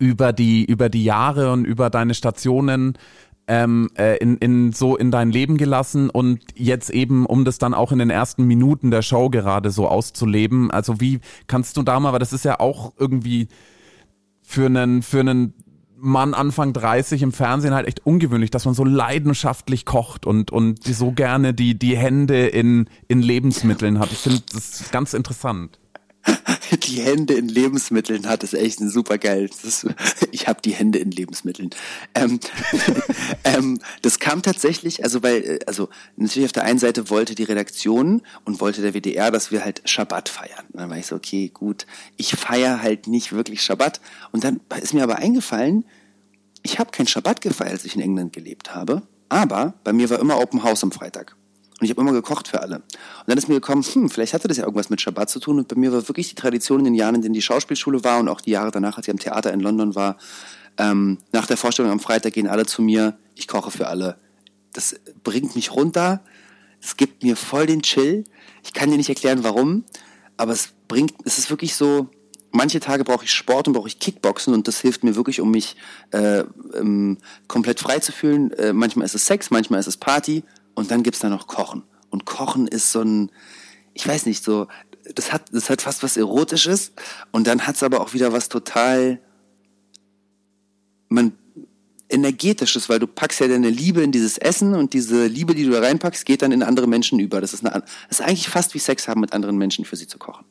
über die über die Jahre und über deine Stationen ähm, äh, in, in so in dein Leben gelassen und jetzt eben, um das dann auch in den ersten Minuten der Show gerade so auszuleben. Also wie kannst du da mal, weil das ist ja auch irgendwie für einen für einen Mann Anfang 30 im Fernsehen halt echt ungewöhnlich, dass man so leidenschaftlich kocht und, und so gerne die, die Hände in, in Lebensmitteln hat. Ich finde das ganz interessant. Die Hände in Lebensmitteln hat, ist echt ein super geil. Ich habe die Hände in Lebensmitteln. Ähm, ähm, das kam tatsächlich, also weil, also natürlich auf der einen Seite wollte die Redaktion und wollte der WDR, dass wir halt Schabbat feiern. Und dann war ich so, okay, gut, ich feiere halt nicht wirklich Schabbat. Und dann ist mir aber eingefallen, ich habe kein Schabbat gefeiert, als ich in England gelebt habe, aber bei mir war immer Open House am Freitag. Und ich habe immer gekocht für alle. Und dann ist mir gekommen, hm, vielleicht hatte das ja irgendwas mit Schabbat zu tun. Und bei mir war wirklich die Tradition in den Jahren, in denen die Schauspielschule war und auch die Jahre danach, als ich am Theater in London war, ähm, nach der Vorstellung am Freitag gehen alle zu mir, ich koche für alle. Das bringt mich runter, es gibt mir voll den Chill. Ich kann dir nicht erklären, warum, aber es bringt, es ist wirklich so, manche Tage brauche ich Sport und brauche ich Kickboxen und das hilft mir wirklich, um mich äh, ähm, komplett frei zu fühlen. Äh, manchmal ist es Sex, manchmal ist es Party und dann gibt's da noch Kochen. Und Kochen ist so ein, ich weiß nicht, so, das hat, das hat fast was Erotisches und dann hat's aber auch wieder was total, man, energetisches, weil du packst ja deine Liebe in dieses Essen und diese Liebe, die du da reinpackst, geht dann in andere Menschen über. Das ist, eine, das ist eigentlich fast wie Sex haben mit anderen Menschen für sie zu kochen.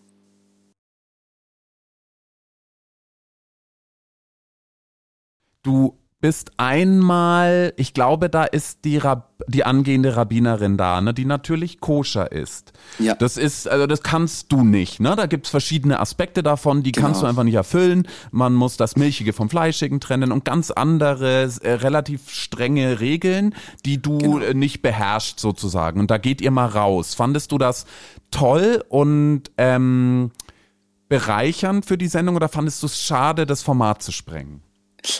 Du bist einmal, ich glaube, da ist die, Rab die angehende Rabbinerin da, ne, die natürlich koscher ist. Ja. Das ist, also das kannst du nicht, ne? Da gibt's verschiedene Aspekte davon, die genau. kannst du einfach nicht erfüllen. Man muss das Milchige vom Fleischigen trennen und ganz andere, äh, relativ strenge Regeln, die du genau. äh, nicht beherrschst sozusagen. Und da geht ihr mal raus. Fandest du das toll und ähm, bereichernd für die Sendung oder fandest du es schade, das Format zu sprengen?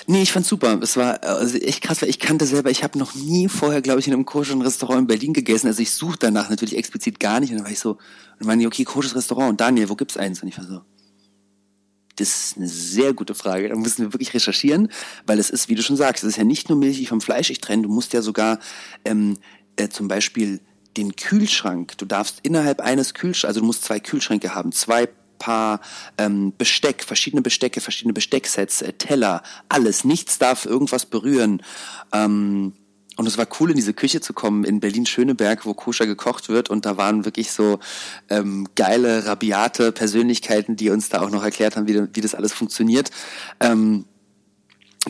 Nee, ich fand's super. Es war also echt krass, weil ich kannte selber, ich habe noch nie vorher, glaube ich, in einem koscheren Restaurant in Berlin gegessen. Also ich suche danach natürlich explizit gar nicht. Und dann war ich so, und meine ich, okay, kosches Restaurant. Und Daniel, wo gibt's eins? Und ich war so, Das ist eine sehr gute Frage. Da müssen wir wirklich recherchieren, weil es ist, wie du schon sagst, es ist ja nicht nur Milch vom Fleisch ich trenne. Du musst ja sogar ähm, äh, zum Beispiel den Kühlschrank. Du darfst innerhalb eines Kühlschranks, also du musst zwei Kühlschränke haben, zwei Paar ähm, Besteck, verschiedene Bestecke, verschiedene Bestecksets, äh, Teller, alles. Nichts darf irgendwas berühren. Ähm, und es war cool, in diese Küche zu kommen in Berlin-Schöneberg, wo koscher gekocht wird. Und da waren wirklich so ähm, geile, rabiate Persönlichkeiten, die uns da auch noch erklärt haben, wie, wie das alles funktioniert. Ähm,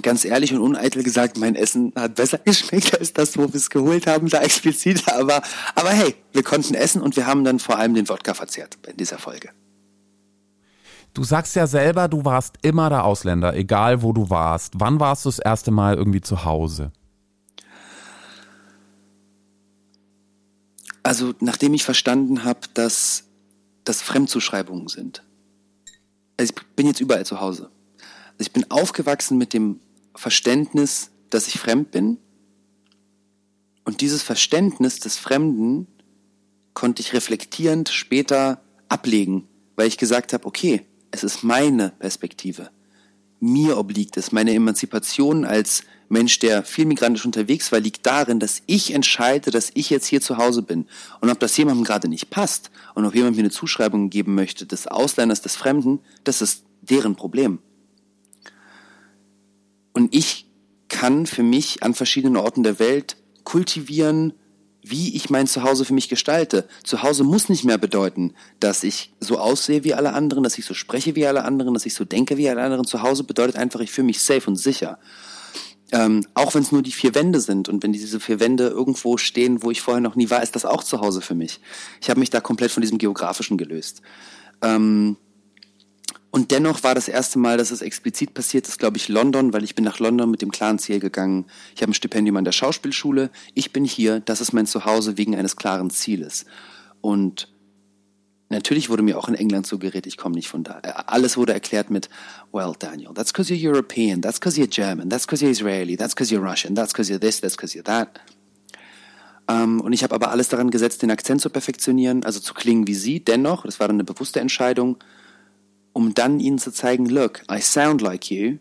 ganz ehrlich und uneitel gesagt, mein Essen hat besser geschmeckt als das, wo wir es geholt haben, da explizit. Aber, aber hey, wir konnten essen und wir haben dann vor allem den Wodka verzehrt in dieser Folge. Du sagst ja selber, du warst immer der Ausländer, egal wo du warst. Wann warst du das erste Mal irgendwie zu Hause? Also nachdem ich verstanden habe, dass das Fremdzuschreibungen sind. Also ich bin jetzt überall zu Hause. Also ich bin aufgewachsen mit dem Verständnis, dass ich fremd bin. Und dieses Verständnis des Fremden konnte ich reflektierend später ablegen, weil ich gesagt habe, okay, es ist meine Perspektive. Mir obliegt es. Meine Emanzipation als Mensch, der viel migrantisch unterwegs war, liegt darin, dass ich entscheide, dass ich jetzt hier zu Hause bin. Und ob das jemandem gerade nicht passt und ob jemand mir eine Zuschreibung geben möchte des Ausländers, des Fremden, das ist deren Problem. Und ich kann für mich an verschiedenen Orten der Welt kultivieren, wie ich mein Zuhause für mich gestalte. Zuhause muss nicht mehr bedeuten, dass ich so aussehe wie alle anderen, dass ich so spreche wie alle anderen, dass ich so denke wie alle anderen. Zuhause bedeutet einfach, ich fühle mich safe und sicher. Ähm, auch wenn es nur die vier Wände sind und wenn diese vier Wände irgendwo stehen, wo ich vorher noch nie war, ist das auch zu Hause für mich. Ich habe mich da komplett von diesem Geografischen gelöst. Ähm, und dennoch war das erste Mal, dass es explizit passiert ist, glaube ich, London, weil ich bin nach London mit dem klaren Ziel gegangen. Ich habe ein Stipendium an der Schauspielschule. Ich bin hier. Das ist mein Zuhause wegen eines klaren Zieles. Und Natürlich wurde mir auch in England suggeriert, ich komme nicht von da. Alles wurde erklärt mit, well, Daniel, that's because you're European, that's because you're German, that's because you're Israeli, that's because you're Russian, that's because you're this, that's because you're that. Um, und ich habe aber alles daran gesetzt, den Akzent zu perfektionieren, also zu klingen wie sie, dennoch, das war dann eine bewusste Entscheidung, um dann ihnen zu zeigen, look, I sound like you,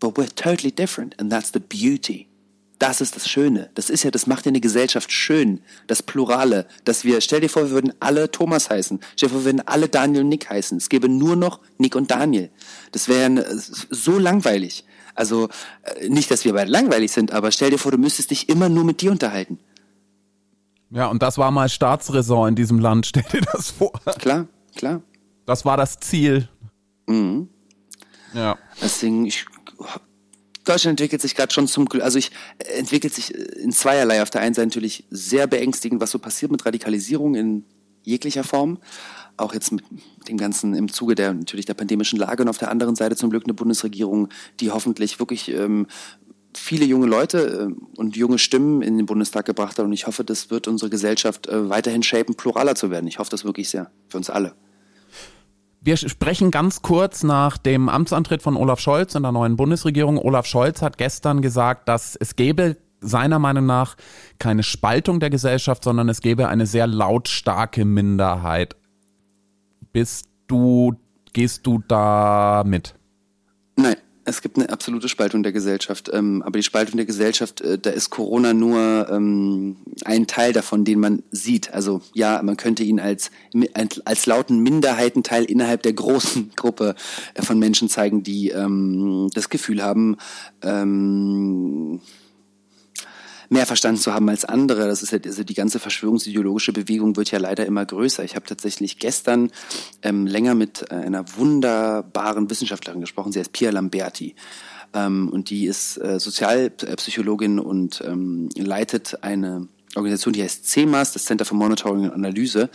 but we're totally different, and that's the beauty. Das ist das Schöne. Das ist ja, das macht ja eine Gesellschaft schön. Das Plurale. Dass wir, stell dir vor, wir würden alle Thomas heißen. Stell dir vor, wir würden alle Daniel und Nick heißen. Es gäbe nur noch Nick und Daniel. Das wäre so langweilig. Also, äh, nicht, dass wir beide langweilig sind, aber stell dir vor, du müsstest dich immer nur mit dir unterhalten. Ja, und das war mal Staatsräson in diesem Land. Stell dir das vor. Klar, klar. Das war das Ziel. Mhm. Ja. Deswegen, ich Deutschland entwickelt sich gerade schon zum, also ich äh, entwickelt sich äh, in zweierlei. Auf der einen Seite natürlich sehr beängstigend, was so passiert mit Radikalisierung in jeglicher Form. Auch jetzt mit dem Ganzen im Zuge der natürlich der pandemischen Lage und auf der anderen Seite zum Glück eine Bundesregierung, die hoffentlich wirklich ähm, viele junge Leute äh, und junge Stimmen in den Bundestag gebracht hat. Und ich hoffe, das wird unsere Gesellschaft äh, weiterhin shapen, pluraler zu werden. Ich hoffe das wirklich sehr für uns alle. Wir sprechen ganz kurz nach dem Amtsantritt von Olaf Scholz in der neuen Bundesregierung. Olaf Scholz hat gestern gesagt, dass es gäbe seiner Meinung nach keine Spaltung der Gesellschaft, sondern es gäbe eine sehr lautstarke Minderheit. Bist du, gehst du da mit? Nein. Es gibt eine absolute Spaltung der Gesellschaft, ähm, aber die Spaltung der Gesellschaft, äh, da ist Corona nur ähm, ein Teil davon, den man sieht. Also ja, man könnte ihn als, als lauten Minderheitenteil innerhalb der großen Gruppe äh, von Menschen zeigen, die ähm, das Gefühl haben, ähm, mehr verstanden zu haben als andere. Das ist ja, also die ganze verschwörungsideologische Bewegung wird ja leider immer größer. Ich habe tatsächlich gestern ähm, länger mit äh, einer wunderbaren Wissenschaftlerin gesprochen. Sie heißt Pia Lamberti. Ähm, und die ist äh, Sozialpsychologin und ähm, leitet eine Organisation, die heißt CEMAS, das Center for Monitoring und Analyse.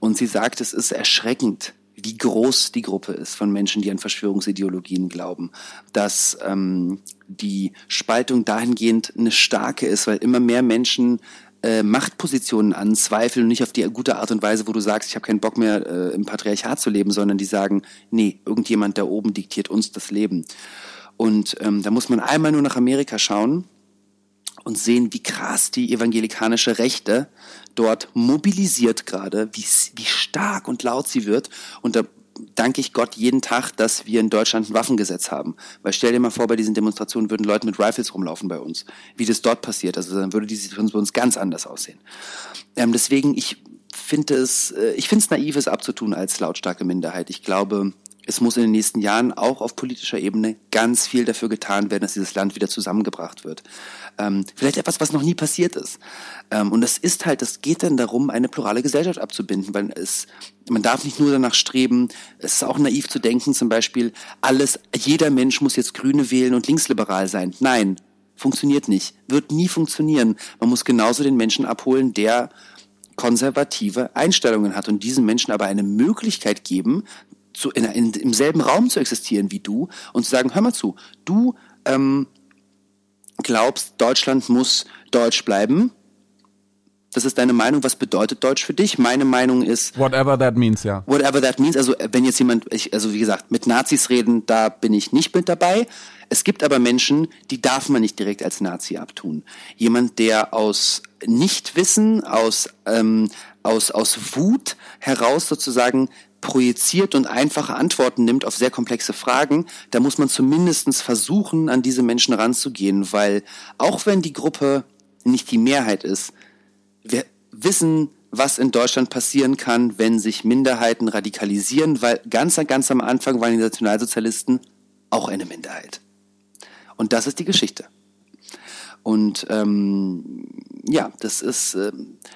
Und sie sagt, es ist erschreckend, wie groß die Gruppe ist von Menschen, die an Verschwörungsideologien glauben, dass ähm, die Spaltung dahingehend eine starke ist, weil immer mehr Menschen äh, Machtpositionen anzweifeln und nicht auf die gute Art und Weise, wo du sagst, ich habe keinen Bock mehr äh, im Patriarchat zu leben, sondern die sagen, nee, irgendjemand da oben diktiert uns das Leben. Und ähm, da muss man einmal nur nach Amerika schauen und sehen, wie krass die evangelikanische Rechte dort mobilisiert gerade, wie, wie stark und laut sie wird. Und da danke ich Gott jeden Tag, dass wir in Deutschland ein Waffengesetz haben. Weil stell dir mal vor, bei diesen Demonstrationen würden Leute mit Rifles rumlaufen bei uns. Wie das dort passiert. Also dann würde die Situation bei uns ganz anders aussehen. Ähm, deswegen, ich finde es, äh, ich finde es naiv, es abzutun als lautstarke Minderheit. Ich glaube, es muss in den nächsten Jahren auch auf politischer Ebene ganz viel dafür getan werden, dass dieses Land wieder zusammengebracht wird. Ähm, vielleicht etwas, was noch nie passiert ist. Ähm, und das ist halt, es geht dann darum, eine plurale Gesellschaft abzubinden, weil es, man darf nicht nur danach streben, es ist auch naiv zu denken, zum Beispiel, alles, jeder Mensch muss jetzt Grüne wählen und linksliberal sein. Nein, funktioniert nicht, wird nie funktionieren. Man muss genauso den Menschen abholen, der konservative Einstellungen hat und diesen Menschen aber eine Möglichkeit geben, zu, in, in, im selben Raum zu existieren wie du und zu sagen, hör mal zu, du ähm, glaubst, Deutschland muss deutsch bleiben. Das ist deine Meinung. Was bedeutet Deutsch für dich? Meine Meinung ist. Whatever that means, ja. Whatever that means. Also, wenn jetzt jemand, ich, also wie gesagt, mit Nazis reden, da bin ich nicht mit dabei. Es gibt aber Menschen, die darf man nicht direkt als Nazi abtun. Jemand, der aus Nichtwissen, aus, ähm, aus, aus Wut heraus sozusagen projiziert und einfache Antworten nimmt auf sehr komplexe Fragen, da muss man zumindestens versuchen, an diese Menschen ranzugehen, weil auch wenn die Gruppe nicht die Mehrheit ist, wir wissen, was in Deutschland passieren kann, wenn sich Minderheiten radikalisieren, weil ganz, ganz am Anfang waren die Nationalsozialisten auch eine Minderheit. Und das ist die Geschichte. Und ähm, ja, das ist, äh,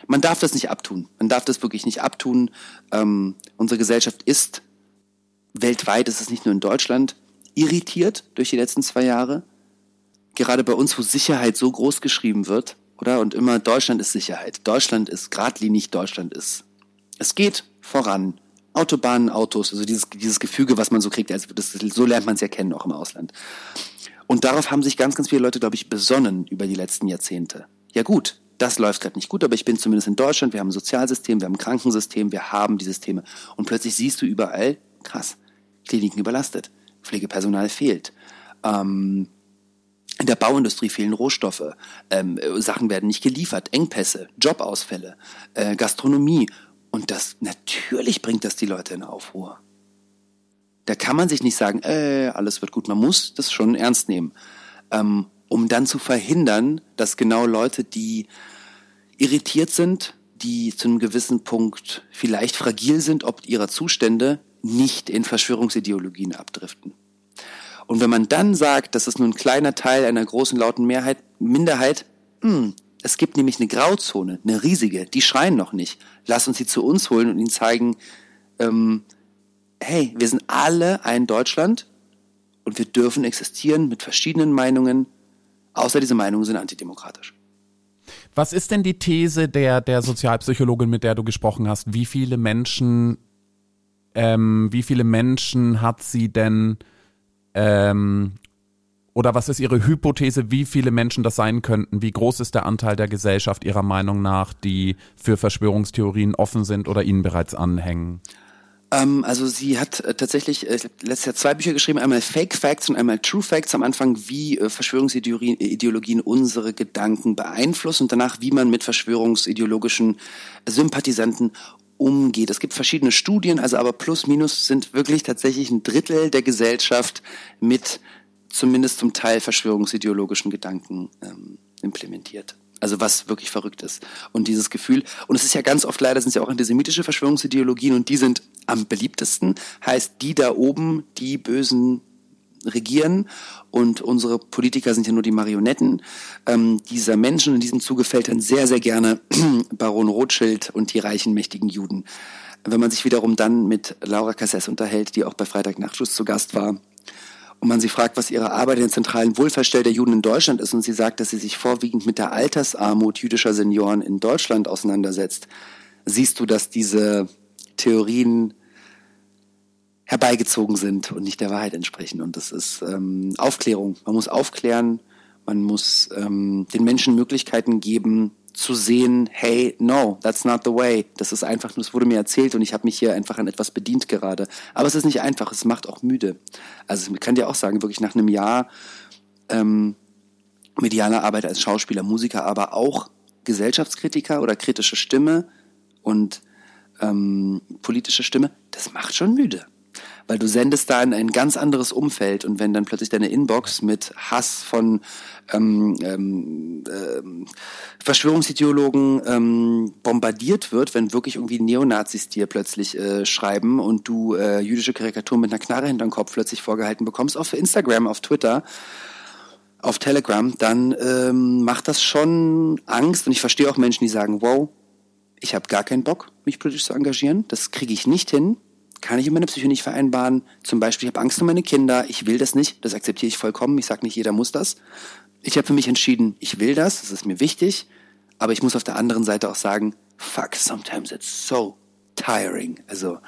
man darf das nicht abtun. Man darf das wirklich nicht abtun. Ähm, unsere Gesellschaft ist weltweit, ist es nicht nur in Deutschland, irritiert durch die letzten zwei Jahre. Gerade bei uns, wo Sicherheit so groß geschrieben wird, oder? Und immer Deutschland ist Sicherheit. Deutschland ist geradlinig, Deutschland ist. Es geht voran. Autobahnen, Autos, also dieses, dieses Gefüge, was man so kriegt, also das, so lernt man es ja kennen, auch im Ausland. Und darauf haben sich ganz, ganz viele Leute, glaube ich, besonnen über die letzten Jahrzehnte. Ja gut, das läuft gerade nicht gut, aber ich bin zumindest in Deutschland, wir haben ein Sozialsystem, wir haben ein Krankensystem, wir haben die Systeme. Und plötzlich siehst du überall, krass, Kliniken überlastet, Pflegepersonal fehlt. Ähm, in der Bauindustrie fehlen Rohstoffe, ähm, Sachen werden nicht geliefert, Engpässe, Jobausfälle, äh, Gastronomie. Und das natürlich bringt das die Leute in Aufruhr. Da kann man sich nicht sagen, äh, alles wird gut. Man muss das schon ernst nehmen, ähm, um dann zu verhindern, dass genau Leute, die irritiert sind, die zu einem gewissen Punkt vielleicht fragil sind, ob ihrer Zustände, nicht in Verschwörungsideologien abdriften. Und wenn man dann sagt, das ist nur ein kleiner Teil einer großen lauten Mehrheit, Minderheit, mh, hm, es gibt nämlich eine Grauzone, eine riesige, die schreien noch nicht. Lass uns sie zu uns holen und ihnen zeigen, ähm, hey, wir sind alle ein Deutschland und wir dürfen existieren mit verschiedenen Meinungen, außer diese Meinungen sind antidemokratisch. Was ist denn die These der, der Sozialpsychologin, mit der du gesprochen hast? Wie viele Menschen, ähm, wie viele Menschen hat sie denn, ähm, oder was ist ihre Hypothese, wie viele Menschen das sein könnten? Wie groß ist der Anteil der Gesellschaft ihrer Meinung nach, die für Verschwörungstheorien offen sind oder ihnen bereits anhängen? Ähm, also sie hat äh, tatsächlich äh, letztes Jahr zwei Bücher geschrieben, einmal Fake Facts und einmal True Facts. Am Anfang, wie äh, Verschwörungsideologien unsere Gedanken beeinflussen und danach, wie man mit verschwörungsideologischen Sympathisanten umgeht. Es gibt verschiedene Studien, also aber plus minus sind wirklich tatsächlich ein Drittel der Gesellschaft mit zumindest zum Teil verschwörungsideologischen Gedanken ähm, implementiert. Also was wirklich verrückt ist. Und dieses Gefühl, und es ist ja ganz oft leider, sind es ja auch antisemitische Verschwörungsideologien und die sind am beliebtesten, heißt die da oben, die Bösen regieren und unsere Politiker sind ja nur die Marionetten ähm, dieser Menschen. In diesem Zuge fällt dann sehr, sehr gerne Baron Rothschild und die reichen, mächtigen Juden. Wenn man sich wiederum dann mit Laura Cassess unterhält, die auch bei Freitag Nachtschuss zu Gast war, und man sie fragt, was ihre Arbeit in der zentralen Wohlfahrtsstelle der Juden in Deutschland ist und sie sagt, dass sie sich vorwiegend mit der Altersarmut jüdischer Senioren in Deutschland auseinandersetzt, siehst du, dass diese Theorien herbeigezogen sind und nicht der Wahrheit entsprechen. Und das ist ähm, Aufklärung. Man muss aufklären, man muss ähm, den Menschen Möglichkeiten geben, zu sehen, hey, no, that's not the way. Das ist einfach es wurde mir erzählt und ich habe mich hier einfach an etwas bedient gerade. Aber es ist nicht einfach, es macht auch müde. Also ich kann dir auch sagen, wirklich nach einem Jahr ähm, medialer Arbeit als Schauspieler, Musiker, aber auch Gesellschaftskritiker oder kritische Stimme und ähm, politische Stimme, das macht schon müde. Weil du sendest da in ein ganz anderes Umfeld und wenn dann plötzlich deine Inbox mit Hass von ähm, ähm, ähm, Verschwörungsideologen ähm, bombardiert wird, wenn wirklich irgendwie Neonazis dir plötzlich äh, schreiben und du äh, jüdische Karikaturen mit einer Knarre hinterm Kopf plötzlich vorgehalten bekommst, auf Instagram, auf Twitter, auf Telegram, dann ähm, macht das schon Angst. Und ich verstehe auch Menschen, die sagen, wow, ich habe gar keinen Bock, mich politisch zu engagieren, das kriege ich nicht hin, kann ich in meiner Psyche nicht vereinbaren. Zum Beispiel, ich habe Angst um meine Kinder, ich will das nicht, das akzeptiere ich vollkommen, ich sage nicht, jeder muss das. Ich habe für mich entschieden, ich will das, das ist mir wichtig, aber ich muss auf der anderen Seite auch sagen, fuck, sometimes it's so tiring. Also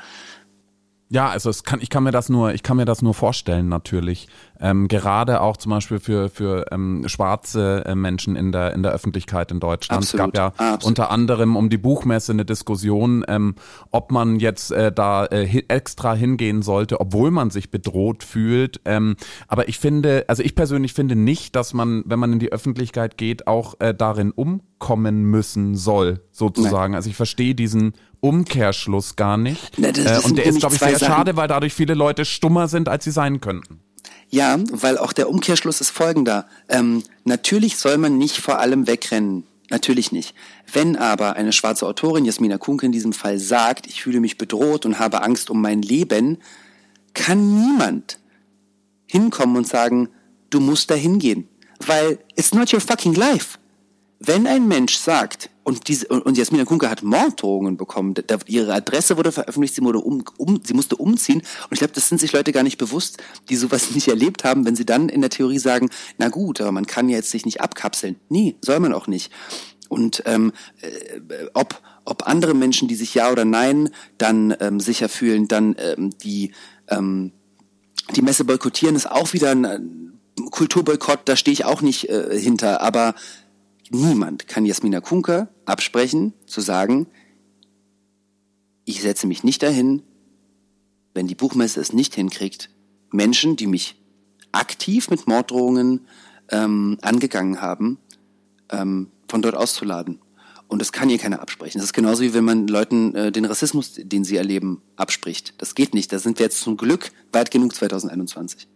ja, also es kann, ich kann mir das nur, ich kann mir das nur vorstellen natürlich. Ähm, gerade auch zum Beispiel für für ähm, schwarze äh, Menschen in der in der Öffentlichkeit in Deutschland. Absolut, es gab ja absolut. unter anderem um die Buchmesse eine Diskussion, ähm, ob man jetzt äh, da äh, hi- extra hingehen sollte, obwohl man sich bedroht fühlt. Ähm, aber ich finde, also ich persönlich finde nicht, dass man, wenn man in die Öffentlichkeit geht, auch äh, darin umkommen müssen soll, sozusagen. Also ich verstehe diesen Umkehrschluss gar nicht. Na, äh, und der ist, glaube ich, sehr Sachen. schade, weil dadurch viele Leute stummer sind, als sie sein könnten. Ja, weil auch der Umkehrschluss ist folgender. Ähm, natürlich soll man nicht vor allem wegrennen. Natürlich nicht. Wenn aber eine schwarze Autorin, Jasmina Kunke in diesem Fall, sagt, ich fühle mich bedroht und habe Angst um mein Leben, kann niemand hinkommen und sagen, du musst da hingehen. Weil it's not your fucking life. Wenn ein Mensch sagt, und, diese, und Jasmina Kunke hat Morddrohungen bekommen, da, ihre Adresse wurde veröffentlicht, sie, wurde um, um, sie musste umziehen. Und ich glaube, das sind sich Leute gar nicht bewusst, die sowas nicht erlebt haben, wenn sie dann in der Theorie sagen, na gut, aber man kann ja jetzt sich nicht abkapseln. Nee, soll man auch nicht. Und ähm, äh, ob, ob andere Menschen, die sich ja oder nein dann ähm, sicher fühlen, dann ähm, die, ähm, die Messe boykottieren, ist auch wieder ein äh, Kulturboykott, da stehe ich auch nicht äh, hinter. Aber niemand kann Jasmina Kunke absprechen, zu sagen, ich setze mich nicht dahin, wenn die Buchmesse es nicht hinkriegt, Menschen, die mich aktiv mit Morddrohungen ähm, angegangen haben, ähm, von dort auszuladen. Und das kann ihr keiner absprechen. Das ist genauso wie wenn man Leuten äh, den Rassismus, den sie erleben, abspricht. Das geht nicht. Da sind wir jetzt zum Glück weit genug 2021.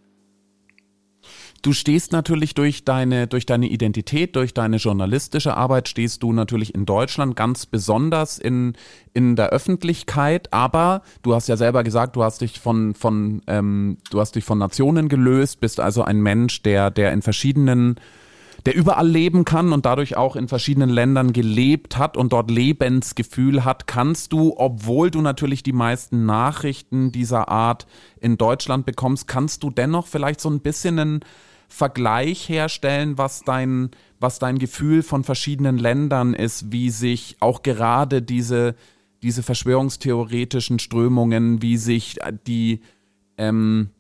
Du stehst natürlich durch deine, durch deine Identität, durch deine journalistische Arbeit, stehst du natürlich in Deutschland ganz besonders in, in der Öffentlichkeit, aber du hast ja selber gesagt, du hast dich von, von, ähm, du hast dich von Nationen gelöst, bist also ein Mensch, der, der in verschiedenen der überall leben kann und dadurch auch in verschiedenen Ländern gelebt hat und dort Lebensgefühl hat, kannst du, obwohl du natürlich die meisten Nachrichten dieser Art in Deutschland bekommst, kannst du dennoch vielleicht so ein bisschen einen Vergleich herstellen, was dein, was dein Gefühl von verschiedenen Ländern ist, wie sich auch gerade diese, diese verschwörungstheoretischen Strömungen, wie sich die, ähm,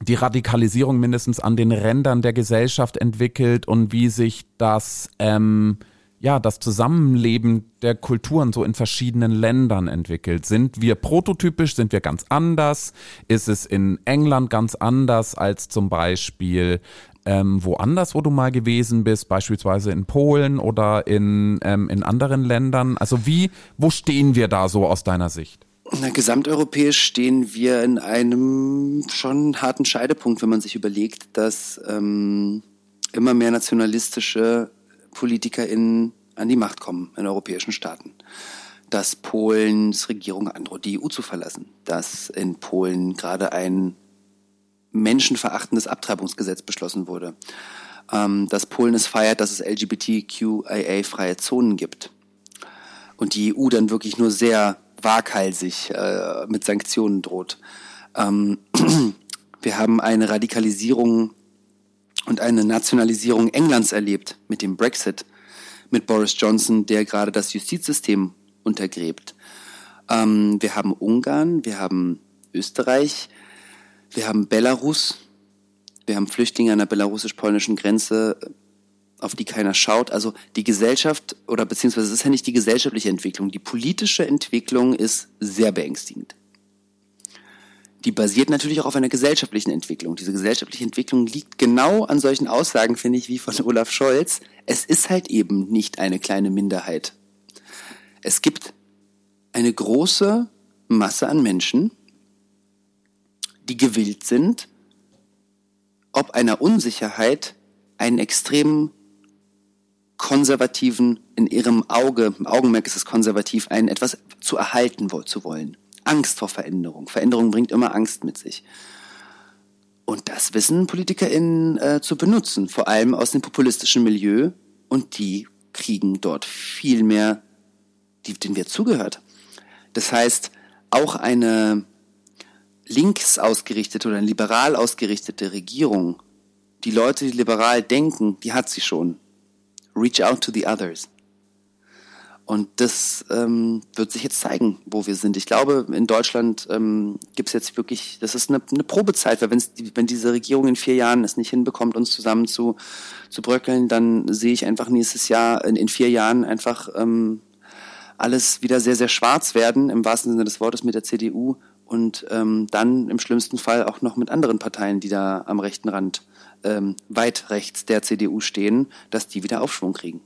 die Radikalisierung mindestens an den Rändern der Gesellschaft entwickelt und wie sich das, ähm, ja, das Zusammenleben der Kulturen so in verschiedenen Ländern entwickelt. Sind wir prototypisch? Sind wir ganz anders? Ist es in England ganz anders als zum Beispiel ähm, woanders, wo du mal gewesen bist, beispielsweise in Polen oder in, ähm, in anderen Ländern? Also wie, wo stehen wir da so aus deiner Sicht? Na, gesamteuropäisch stehen wir in einem schon harten Scheidepunkt, wenn man sich überlegt, dass ähm, immer mehr nationalistische PolitikerInnen an die Macht kommen in europäischen Staaten. Dass Polens Regierung androht, die EU zu verlassen. Dass in Polen gerade ein menschenverachtendes Abtreibungsgesetz beschlossen wurde. Ähm, dass Polen es feiert, dass es LGBTQIA-freie Zonen gibt. Und die EU dann wirklich nur sehr waghalsig äh, mit Sanktionen droht. Ähm, wir haben eine Radikalisierung und eine Nationalisierung Englands erlebt mit dem Brexit, mit Boris Johnson, der gerade das Justizsystem untergräbt. Ähm, wir haben Ungarn, wir haben Österreich, wir haben Belarus, wir haben Flüchtlinge an der belarussisch-polnischen Grenze, auf die keiner schaut. Also die Gesellschaft oder beziehungsweise es ist ja nicht die gesellschaftliche Entwicklung, die politische Entwicklung ist sehr beängstigend. Die basiert natürlich auch auf einer gesellschaftlichen Entwicklung. Diese gesellschaftliche Entwicklung liegt genau an solchen Aussagen, finde ich, wie von Olaf Scholz. Es ist halt eben nicht eine kleine Minderheit. Es gibt eine große Masse an Menschen, die gewillt sind, ob einer Unsicherheit einen extremen konservativen, in ihrem Auge, im Augenmerk ist es konservativ, einen etwas zu erhalten zu wollen. Angst vor Veränderung. Veränderung bringt immer Angst mit sich. Und das wissen PolitikerInnen äh, zu benutzen, vor allem aus dem populistischen Milieu. Und die kriegen dort viel mehr, die, denen wird zugehört. Das heißt, auch eine links ausgerichtete oder eine liberal ausgerichtete Regierung, die Leute, die liberal denken, die hat sie schon. Reach out to the others. Und das ähm, wird sich jetzt zeigen, wo wir sind. Ich glaube, in Deutschland ähm, gibt es jetzt wirklich, das ist eine, eine Probezeit, weil wenn's, wenn diese Regierung in vier Jahren es nicht hinbekommt, uns zusammen zu, zu bröckeln, dann sehe ich einfach nächstes Jahr, in, in vier Jahren einfach ähm, alles wieder sehr, sehr schwarz werden, im wahrsten Sinne des Wortes mit der CDU und ähm, dann im schlimmsten Fall auch noch mit anderen Parteien, die da am rechten Rand ähm, weit rechts der CDU stehen, dass die wieder Aufschwung kriegen.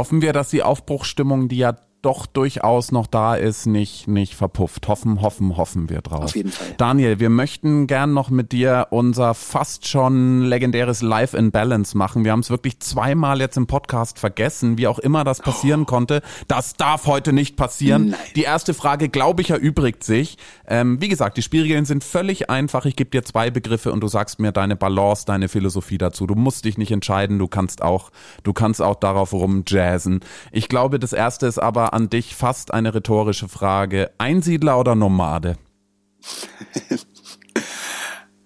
Hoffen wir, dass die Aufbruchsstimmung, die ja doch durchaus noch da ist, nicht, nicht verpufft. Hoffen, hoffen, hoffen wir drauf. Auf jeden Fall. Daniel, wir möchten gern noch mit dir unser fast schon legendäres Life in Balance machen. Wir haben es wirklich zweimal jetzt im Podcast vergessen, wie auch immer das passieren oh. konnte. Das darf heute nicht passieren. Nein. Die erste Frage, glaube ich, erübrigt sich. Ähm, wie gesagt, die Spielregeln sind völlig einfach. Ich gebe dir zwei Begriffe und du sagst mir deine Balance, deine Philosophie dazu. Du musst dich nicht entscheiden. Du kannst auch, du kannst auch darauf rumjazzen. Ich glaube, das erste ist aber an dich fast eine rhetorische Frage. Einsiedler oder Nomade?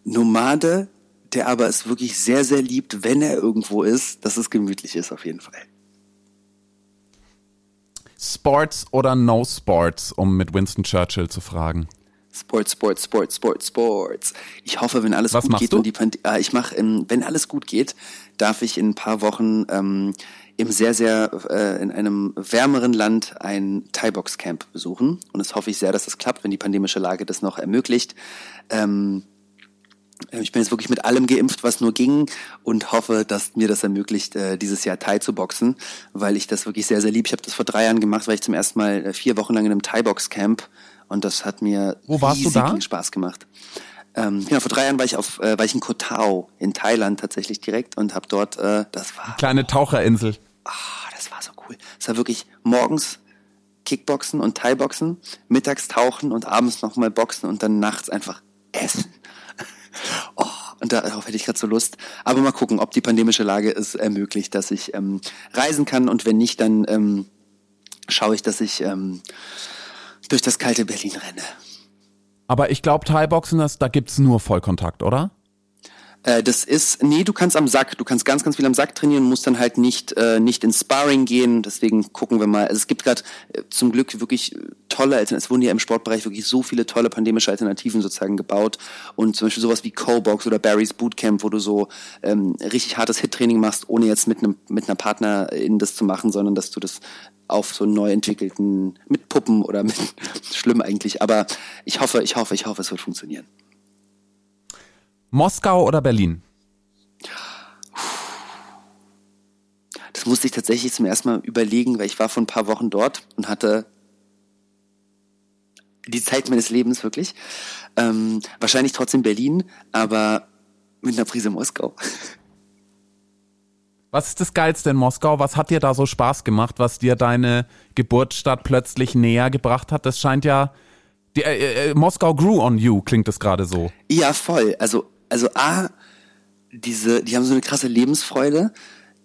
Nomade, der aber es wirklich sehr, sehr liebt, wenn er irgendwo ist, dass es gemütlich ist auf jeden Fall. Sports oder No Sports, um mit Winston Churchill zu fragen? Sports, Sports, Sports, Sports, Sports. Ich hoffe, wenn alles Was gut geht du? und die Pand äh, ich mache, ähm, wenn alles gut geht, darf ich in ein paar Wochen ähm, im sehr, sehr, äh, in einem wärmeren Land ein Thai-Box-Camp besuchen. Und das hoffe ich sehr, dass das klappt, wenn die pandemische Lage das noch ermöglicht. Ähm, ich bin jetzt wirklich mit allem geimpft, was nur ging und hoffe, dass mir das ermöglicht, äh, dieses Jahr Thai zu boxen, weil ich das wirklich sehr, sehr lieb. Ich habe das vor drei Jahren gemacht, weil ich zum ersten Mal äh, vier Wochen lang in einem Thai-Box-Camp und das hat mir Wo warst riesigen Spaß gemacht. Ähm, genau, vor drei Jahren war ich auf, äh, war ich in Koh Tao in Thailand tatsächlich direkt und habe dort, äh, das war kleine Taucherinsel. Ah, das war so cool. Es war wirklich morgens Kickboxen und Thai-Boxen, mittags tauchen und abends nochmal boxen und dann nachts einfach essen. oh, und darauf hätte ich gerade so Lust. Aber mal gucken, ob die pandemische Lage es ermöglicht, dass ich ähm, reisen kann und wenn nicht, dann ähm, schaue ich, dass ich ähm, durch das kalte Berlin renne. Aber ich glaube, Thai-Boxen, da gibt's nur Vollkontakt, oder? Äh, das ist, nee, du kannst am Sack, du kannst ganz, ganz viel am Sack trainieren, musst dann halt nicht, äh, nicht ins Sparring gehen. Deswegen gucken wir mal. Also es gibt gerade äh, zum Glück wirklich tolle Alternativen. Es wurden ja im Sportbereich wirklich so viele tolle pandemische Alternativen sozusagen gebaut. Und zum Beispiel sowas wie Co-Box oder Barry's Bootcamp, wo du so ähm, richtig hartes Hit-Training machst, ohne jetzt mit einem mit einer Partnerin das zu machen, sondern dass du das auf so neu entwickelten, mit Puppen oder mit, schlimm eigentlich, aber ich hoffe, ich hoffe, ich hoffe, es wird funktionieren. Moskau oder Berlin? Das musste ich tatsächlich zum ersten Mal überlegen, weil ich war vor ein paar Wochen dort und hatte die Zeit meines Lebens wirklich. Ähm, wahrscheinlich trotzdem Berlin, aber mit einer Prise Moskau. Was ist das Geilste in Moskau? Was hat dir da so Spaß gemacht, was dir deine Geburtsstadt plötzlich näher gebracht hat? Das scheint ja. Die, äh, äh, Moskau grew on you, klingt das gerade so. Ja, voll. Also also A, diese, die haben so eine krasse Lebensfreude,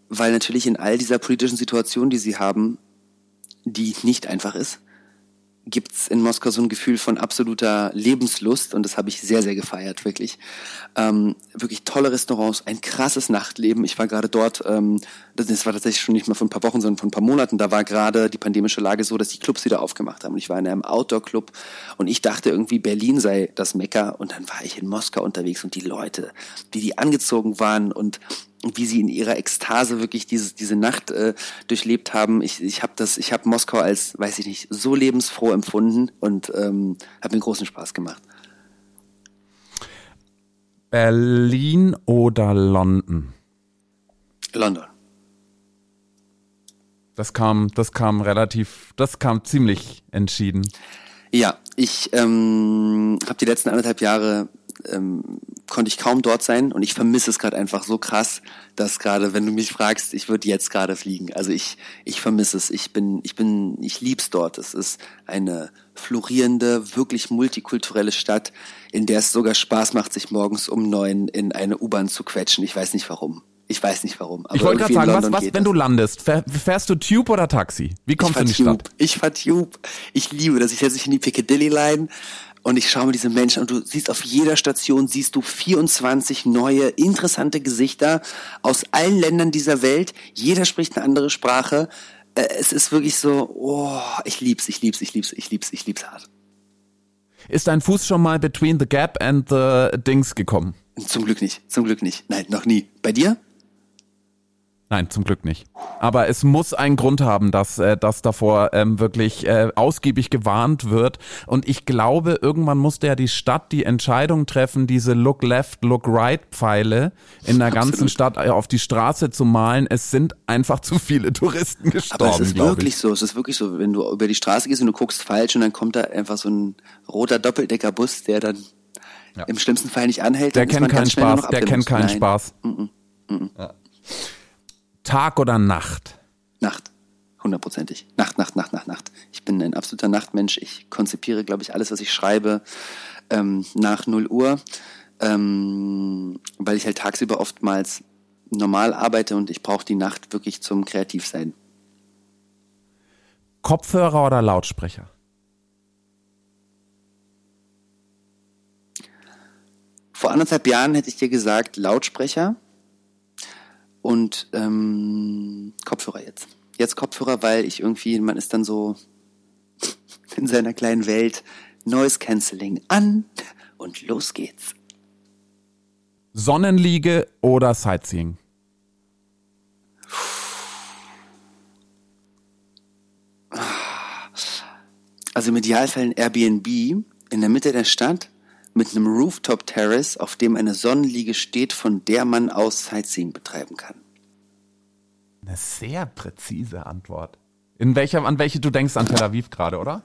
weil natürlich in all dieser politischen Situation, die sie haben, die nicht einfach ist, gibt's in Moskau so ein Gefühl von absoluter Lebenslust und das habe ich sehr, sehr gefeiert, wirklich. Ähm, wirklich tolle Restaurants, ein krasses Nachtleben. Ich war gerade dort, ähm, das war tatsächlich schon nicht mal vor ein paar Wochen, sondern vor ein paar Monaten, da war gerade die pandemische Lage so, dass die Clubs wieder aufgemacht haben. Und ich war in einem Outdoor-Club und ich dachte irgendwie, Berlin sei das Mekka und dann war ich in Moskau unterwegs und die Leute, wie die angezogen waren und wie sie in ihrer Ekstase wirklich diese, diese Nacht äh, durchlebt haben. Ich, ich habe das, ich habe Moskau als, weiß ich nicht, so lebensfroh empfunden und ähm, habe mir großen Spaß gemacht. Berlin oder London? London. Das kam, das kam relativ, das kam ziemlich entschieden. Ja, ich ähm, habe die letzten anderthalb Jahre ähm, konnte ich kaum dort sein und ich vermisse es gerade einfach so krass, dass gerade, wenn du mich fragst, ich würde jetzt gerade fliegen. Also ich ich vermisse es. Ich bin ich bin ich lieb's dort. Es ist eine florierende, wirklich multikulturelle Stadt, in der es sogar Spaß macht, sich morgens um neun in eine U-Bahn zu quetschen. Ich weiß nicht warum. Ich weiß nicht warum. ich wollte gerade sagen, was, was wenn du landest? Fährst du Tube oder Taxi? Wie kommst du in die Tube. Stadt? Ich fahr Tube. Ich liebe das. Ich setze mich in die Piccadilly Line und ich schaue mir diese Menschen und du siehst auf jeder Station siehst du 24 neue interessante Gesichter aus allen Ländern dieser Welt. Jeder spricht eine andere Sprache. Äh, es ist wirklich so, oh, ich lieb's, ich lieb's, ich lieb's, ich lieb's, ich lieb's hart. Ist dein Fuß schon mal between the gap and the Dings gekommen? Zum Glück nicht, zum Glück nicht. Nein, noch nie. Bei dir? Nein, zum Glück nicht. Aber es muss einen Grund haben, dass äh, das davor ähm, wirklich äh, ausgiebig gewarnt wird. Und ich glaube, irgendwann musste ja die Stadt die Entscheidung treffen, diese Look Left, Look Right Pfeile in der ganzen Absolut. Stadt äh, auf die Straße zu malen. Es sind einfach zu viele Touristen gestorben. Aber es ist wirklich ich. so. Es ist wirklich so, wenn du über die Straße gehst und du guckst falsch und dann kommt da einfach so ein roter Doppeldeckerbus, der dann ja. im schlimmsten Fall nicht anhält. Der kennt keinen Spaß. Der kennt keinen Spaß. Mm -mm. Mm ja. Tag oder Nacht? Nacht. Hundertprozentig. Nacht, Nacht, Nacht, Nacht, Nacht. Ich bin ein absoluter Nachtmensch. Ich konzipiere, glaube ich, alles, was ich schreibe, ähm, nach 0 Uhr, ähm, weil ich halt tagsüber oftmals normal arbeite und ich brauche die Nacht wirklich zum Kreativsein. Kopfhörer oder Lautsprecher? Vor anderthalb Jahren hätte ich dir gesagt Lautsprecher und ähm, Kopfhörer jetzt. Jetzt Kopfhörer, weil ich irgendwie, man ist dann so in seiner kleinen Welt, Noise Cancelling an und los geht's. Sonnenliege oder Sightseeing? Also im Idealfall ein Airbnb in der Mitte der Stadt mit einem Rooftop Terrace, auf dem eine Sonnenliege steht, von der man aus Sightseeing betreiben kann? Eine sehr präzise Antwort. In welcher, an welche du denkst an Tel Aviv gerade, oder?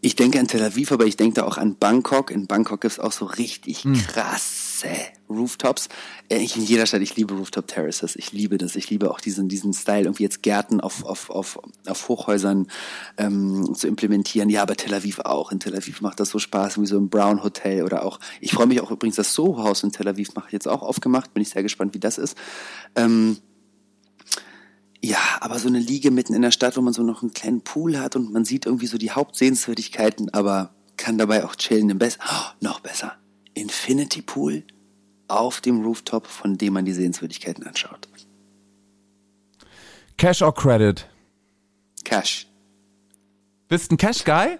Ich denke an Tel Aviv, aber ich denke da auch an Bangkok. In Bangkok gibt es auch so richtig hm. krasse Rooftops. Äh, in jeder Stadt, ich liebe Rooftop Terraces. Ich liebe das. Ich liebe auch diesen, diesen Style, irgendwie jetzt Gärten auf, auf, auf, auf Hochhäusern ähm, zu implementieren. Ja, aber Tel Aviv auch. In Tel Aviv macht das so Spaß, wie so im Brown Hotel oder auch, ich freue mich auch übrigens, das Soho-Haus in Tel Aviv mache ich jetzt auch aufgemacht. Bin ich sehr gespannt, wie das ist. Ähm, ja, aber so eine Liege mitten in der Stadt, wo man so noch einen kleinen Pool hat und man sieht irgendwie so die Hauptsehenswürdigkeiten, aber kann dabei auch chillen im Best. Oh, noch besser. Infinity Pool auf dem Rooftop, von dem man die Sehenswürdigkeiten anschaut. Cash or Credit? Cash. Bist ein Cash-Guy?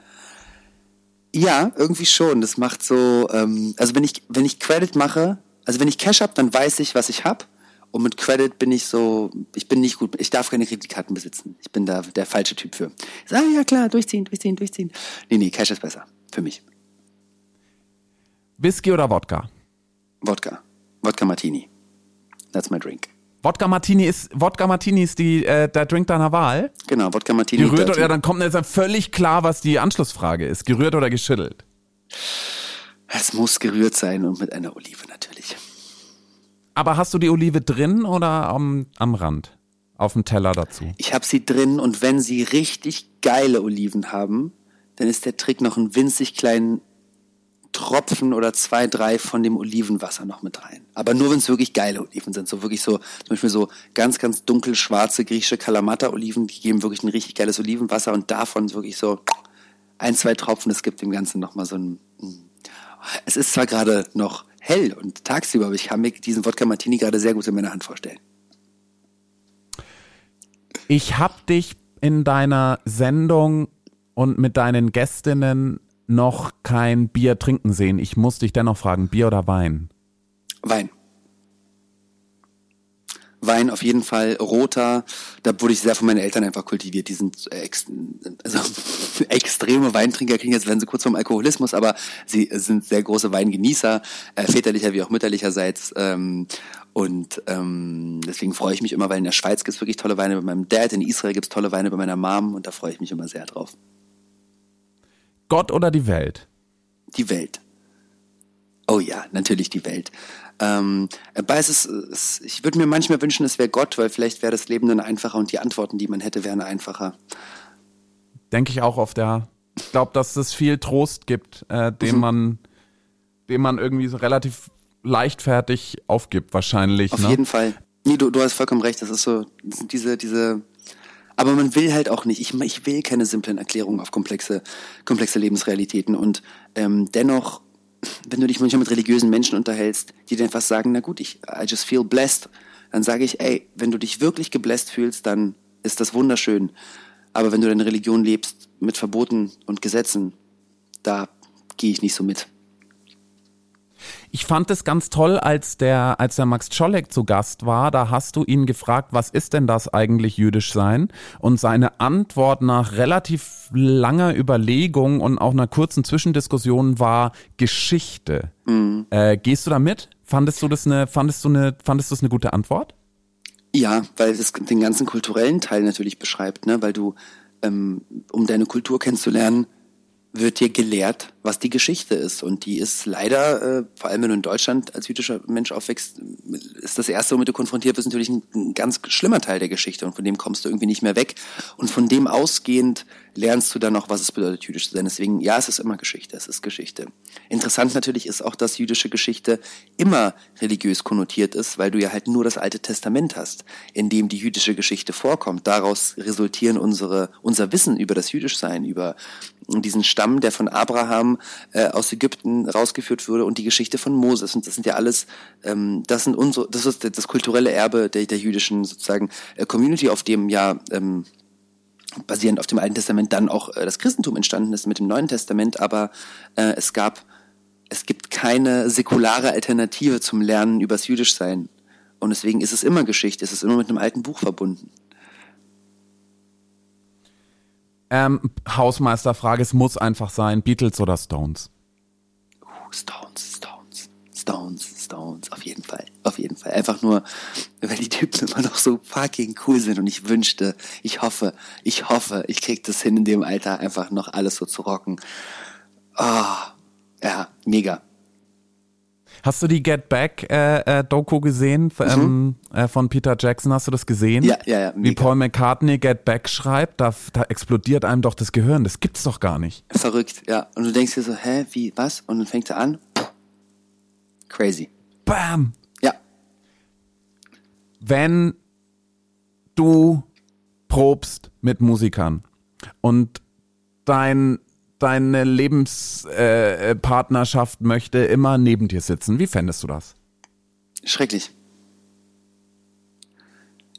Ja, irgendwie schon. Das macht so, ähm, also wenn ich, wenn ich Credit mache, also wenn ich Cash habe, dann weiß ich, was ich habe. Und mit Credit bin ich so, ich bin nicht gut, ich darf keine Kreditkarten besitzen. Ich bin da der falsche Typ für. Ich sage, ja klar, durchziehen, durchziehen, durchziehen. Nee, nee, Cash ist besser. Für mich. Whisky oder Wodka? Wodka. Wodka Martini. That's my drink. Wodka Martini ist Wodka Martini ist die äh, der Drink deiner Wahl. Genau, Wodka Martini. Gerührt oder ja, dann kommt jetzt völlig klar, was die Anschlussfrage ist. Gerührt oder geschüttelt? Es muss gerührt sein und mit einer Olive natürlich. Aber hast du die Olive drin oder am, am Rand? Auf dem Teller dazu? Ich habe sie drin und wenn sie richtig geile Oliven haben, dann ist der Trick noch einen winzig kleinen Tropfen oder zwei, drei von dem Olivenwasser noch mit rein. Aber nur wenn es wirklich geile Oliven sind. So wirklich so, zum Beispiel so ganz, ganz dunkel schwarze griechische Kalamata-Oliven, die geben wirklich ein richtig geiles Olivenwasser und davon wirklich so ein, zwei Tropfen, das gibt dem Ganzen nochmal so ein. Es ist zwar gerade noch hell und tagsüber, aber ich kann mir diesen Wodka Martini gerade sehr gut in meiner Hand vorstellen. Ich habe dich in deiner Sendung und mit deinen Gästinnen noch kein Bier trinken sehen. Ich muss dich dennoch fragen, Bier oder Wein? Wein. Wein auf jeden Fall, roter, da wurde ich sehr von meinen Eltern einfach kultiviert. Die sind ex also, extreme Weintrinker, kriegen jetzt werden sie kurz vom Alkoholismus, aber sie sind sehr große Weingenießer, äh, väterlicher wie auch mütterlicherseits. Ähm, und ähm, deswegen freue ich mich immer, weil in der Schweiz gibt es wirklich tolle Weine bei meinem Dad, in Israel gibt es tolle Weine bei meiner Mom und da freue ich mich immer sehr drauf. Gott oder die Welt? Die Welt. Oh ja, natürlich die Welt. Ähm, aber es ist, es, ich würde mir manchmal wünschen, es wäre Gott, weil vielleicht wäre das Leben dann einfacher und die Antworten, die man hätte, wären einfacher. Denke ich auch oft, ja. Ich glaube, dass es viel Trost gibt, äh, den mhm. man, den man irgendwie so relativ leichtfertig aufgibt, wahrscheinlich. Auf ne? jeden Fall. Nee, du, du hast vollkommen recht. Das ist so, das diese, diese, aber man will halt auch nicht. Ich, ich will keine simplen Erklärungen auf komplexe, komplexe Lebensrealitäten. Und ähm, dennoch wenn du dich manchmal mit religiösen Menschen unterhältst, die dir einfach sagen, na gut, ich, I just feel blessed, dann sage ich, ey, wenn du dich wirklich gebläst fühlst, dann ist das wunderschön. Aber wenn du deine Religion lebst mit Verboten und Gesetzen, da gehe ich nicht so mit. Ich fand es ganz toll, als der, als der Max Czolek zu Gast war, da hast du ihn gefragt, was ist denn das eigentlich jüdisch sein? Und seine Antwort nach relativ langer Überlegung und auch einer kurzen Zwischendiskussion war Geschichte. Mhm. Äh, gehst du da mit? Fandest du das eine, fandest du eine, fandest du das eine gute Antwort? Ja, weil es den ganzen kulturellen Teil natürlich beschreibt, ne? weil du, ähm, um deine Kultur kennenzulernen, wird dir gelehrt, was die Geschichte ist. Und die ist leider, äh, vor allem wenn du in Deutschland als jüdischer Mensch aufwächst, ist das Erste, womit du konfrontiert wirst, natürlich ein, ein, ganz schlimmer Teil der Geschichte. Und von dem kommst du irgendwie nicht mehr weg. Und von dem ausgehend lernst du dann noch, was es bedeutet, jüdisch zu sein. Deswegen, ja, es ist immer Geschichte, es ist Geschichte. Interessant natürlich ist auch, dass jüdische Geschichte immer religiös konnotiert ist, weil du ja halt nur das Alte Testament hast, in dem die jüdische Geschichte vorkommt. Daraus resultieren unsere, unser Wissen über das Jüdischsein, über diesen Stamm, der von Abraham äh, aus Ägypten rausgeführt wurde und die Geschichte von Moses. Und das sind ja alles, ähm, das sind unsere, das ist das kulturelle Erbe der, der jüdischen sozusagen äh, Community, auf dem ja ähm, basierend auf dem Alten Testament dann auch äh, das Christentum entstanden ist mit dem Neuen Testament, aber äh, es gab, es gibt keine säkulare Alternative zum Lernen übers Jüdischsein. Und deswegen ist es immer Geschichte, es ist immer mit einem alten Buch verbunden. Ähm, Hausmeisterfrage, es muss einfach sein, Beatles oder Stones? Uh, Stones, Stones, Stones, Stones, auf jeden Fall, auf jeden Fall. Einfach nur, weil die Typen immer noch so fucking cool sind und ich wünschte, ich hoffe, ich hoffe, ich krieg das hin in dem Alter einfach noch alles so zu rocken. Oh, ja, mega. Hast du die Get Back äh, äh, Doku gesehen mhm. ähm, äh, von Peter Jackson? Hast du das gesehen? Ja, ja, ja. Mega. Wie Paul McCartney Get Back schreibt, da, da explodiert einem doch das Gehirn. Das gibt's doch gar nicht. Verrückt, ja. Und du denkst dir so, hä, wie, was? Und dann fängt er an. Crazy. Bam. Ja. Wenn du probst mit Musikern und dein deine Lebenspartnerschaft äh, möchte immer neben dir sitzen. Wie fändest du das? Schrecklich.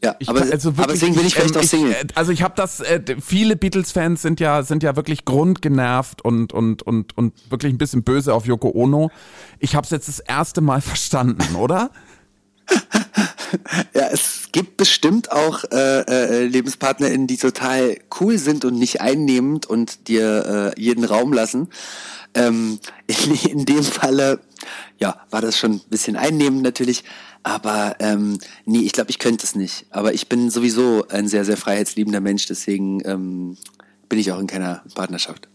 Ja, ich, aber, also wirklich, aber deswegen bin ich vielleicht ähm, auch Single. Ich, äh, also ich habe das, äh, viele Beatles-Fans sind ja, sind ja wirklich grundgenervt und, und, und, und wirklich ein bisschen böse auf Yoko Ono. Ich habe es jetzt das erste Mal verstanden, oder? ja, es gibt bestimmt auch äh, äh, LebenspartnerInnen, die total cool sind und nicht einnehmend und dir äh, jeden Raum lassen. Ähm, in, in dem Falle, ja, war das schon ein bisschen einnehmend natürlich, aber ähm, nee, ich glaube, ich könnte es nicht. Aber ich bin sowieso ein sehr, sehr freiheitsliebender Mensch, deswegen ähm, bin ich auch in keiner Partnerschaft.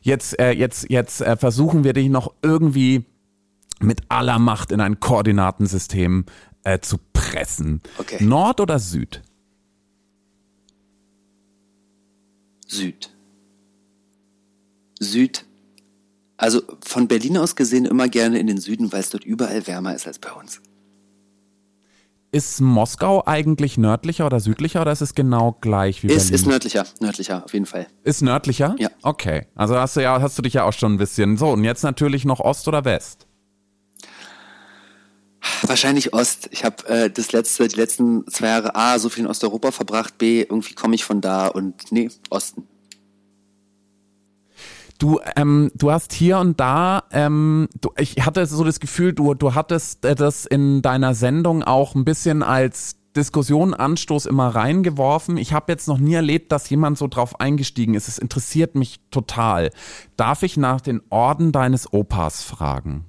Jetzt, äh, jetzt, jetzt äh, versuchen wir dich noch irgendwie mit aller Macht in ein Koordinatensystem äh, zu pressen. Okay. Nord oder Süd? Süd. Süd. Also von Berlin aus gesehen immer gerne in den Süden, weil es dort überall wärmer ist als bei uns. Ist Moskau eigentlich nördlicher oder südlicher oder ist es genau gleich wie ist, Berlin? Ist nördlicher, nördlicher auf jeden Fall. Ist nördlicher? Ja. Okay. Also hast du ja, hast du dich ja auch schon ein bisschen. So, und jetzt natürlich noch Ost oder West? Wahrscheinlich Ost. Ich habe äh, das letzte, die letzten zwei Jahre A so viel in Osteuropa verbracht, B irgendwie komme ich von da und nee, Osten. Du, ähm, du hast hier und da, ähm, du, ich hatte so das Gefühl, du, du hattest äh, das in deiner Sendung auch ein bisschen als Diskussion, Anstoß immer reingeworfen. Ich habe jetzt noch nie erlebt, dass jemand so drauf eingestiegen ist. Es interessiert mich total. Darf ich nach den Orden deines Opas fragen?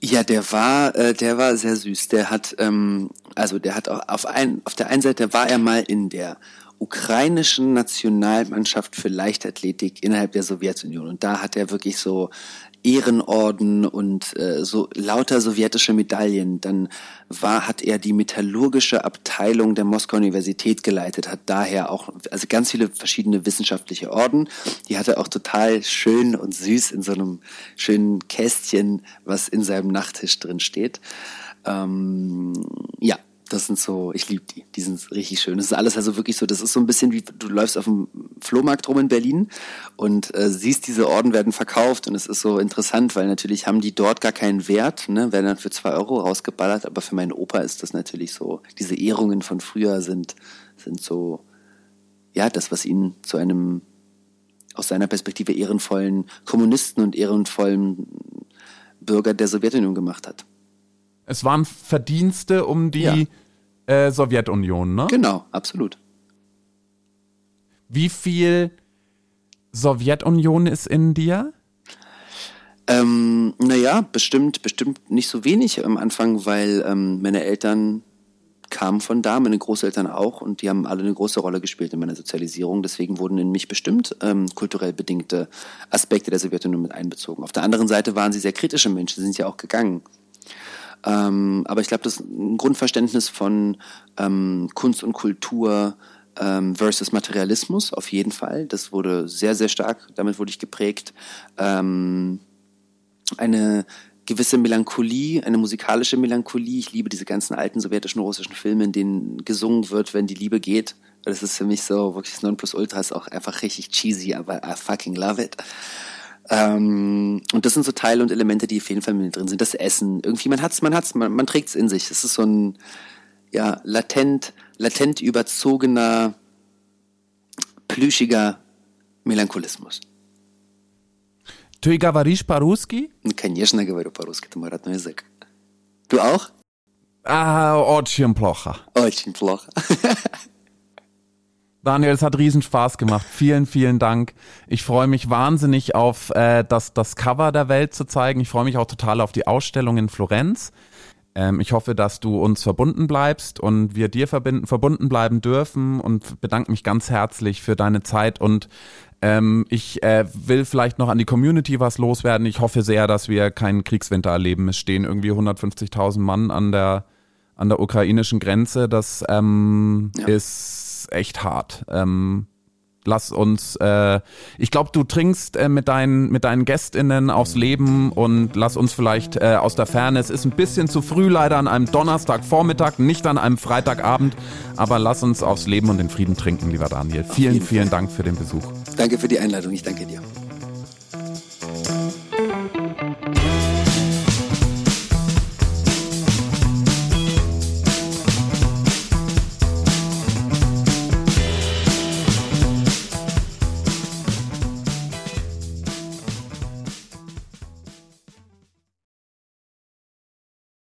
Ja, der war, äh, der war sehr süß. Der hat, ähm, also der hat auch auf ein, auf der einen Seite war er mal in der ukrainischen Nationalmannschaft für Leichtathletik innerhalb der Sowjetunion. Und da hat er wirklich so Ehrenorden und äh, so lauter sowjetische Medaillen. Dann war, hat er die metallurgische Abteilung der Moskauer Universität geleitet, hat daher auch, also ganz viele verschiedene wissenschaftliche Orden. Die hat er auch total schön und süß in so einem schönen Kästchen, was in seinem Nachttisch drin steht. Ähm, ja, das sind so, ich liebe die, die sind richtig schön. Das ist alles also wirklich so, das ist so ein bisschen wie, du läufst auf dem Flohmarkt rum in Berlin und äh, siehst, diese Orden werden verkauft und es ist so interessant, weil natürlich haben die dort gar keinen Wert, ne, werden dann für zwei Euro rausgeballert, aber für meinen Opa ist das natürlich so, diese Ehrungen von früher sind, sind so, ja, das, was ihn zu einem aus seiner Perspektive ehrenvollen Kommunisten und ehrenvollen Bürger der Sowjetunion gemacht hat. Es waren Verdienste um die ja. äh, Sowjetunion, ne? Genau, absolut. Wie viel Sowjetunion ist in dir? Ähm, naja, bestimmt, bestimmt nicht so wenig am Anfang, weil ähm, meine Eltern kamen von da, meine Großeltern auch und die haben alle eine große Rolle gespielt in meiner Sozialisierung. Deswegen wurden in mich bestimmt ähm, kulturell bedingte Aspekte der Sowjetunion mit einbezogen. Auf der anderen Seite waren sie sehr kritische Menschen, sie sind ja auch gegangen. Ähm, aber ich glaube, das ist ein Grundverständnis von ähm, Kunst und Kultur ähm, versus Materialismus auf jeden Fall. Das wurde sehr, sehr stark, damit wurde ich geprägt. Ähm, eine gewisse Melancholie, eine musikalische Melancholie. Ich liebe diese ganzen alten sowjetischen, russischen Filme, in denen gesungen wird, wenn die Liebe geht. Das ist für mich so wirklich das Nonplusultra, ist auch einfach richtig cheesy, aber I fucking love it. Ähm, und das sind so Teile und Elemente, die auf jeden Fall mit drin sind. Das Essen, irgendwie, man hat's, man hat's, man, man trägt's in sich. Es ist so ein, ja, latent, latent überzogener, plüschiger Melancholismus. Ты говоришь по-русски? Конечно, говорю по-русски, это мой родной язык. Du auch? Ah, очень плохо. Очень плохо. Daniel, es hat riesen Spaß gemacht. Vielen, vielen Dank. Ich freue mich wahnsinnig auf äh, das, das Cover der Welt zu zeigen. Ich freue mich auch total auf die Ausstellung in Florenz. Ähm, ich hoffe, dass du uns verbunden bleibst und wir dir verbinden, verbunden bleiben dürfen und bedanke mich ganz herzlich für deine Zeit und ähm, ich äh, will vielleicht noch an die Community was loswerden. Ich hoffe sehr, dass wir keinen Kriegswinter erleben. Es stehen irgendwie 150.000 Mann an der an der ukrainischen Grenze. Das ähm, ja. Ist echt hart. Ähm, lass uns, äh, ich glaube, du trinkst äh, mit, deinen, mit deinen GästInnen aufs Leben und lass uns vielleicht äh, aus der Ferne, es ist ein bisschen zu früh leider an einem Donnerstagvormittag, nicht an einem Freitagabend, aber lass uns aufs Leben und den Frieden trinken, lieber Daniel. Vielen, vielen Dank für den Besuch. Danke für die Einladung, ich danke dir.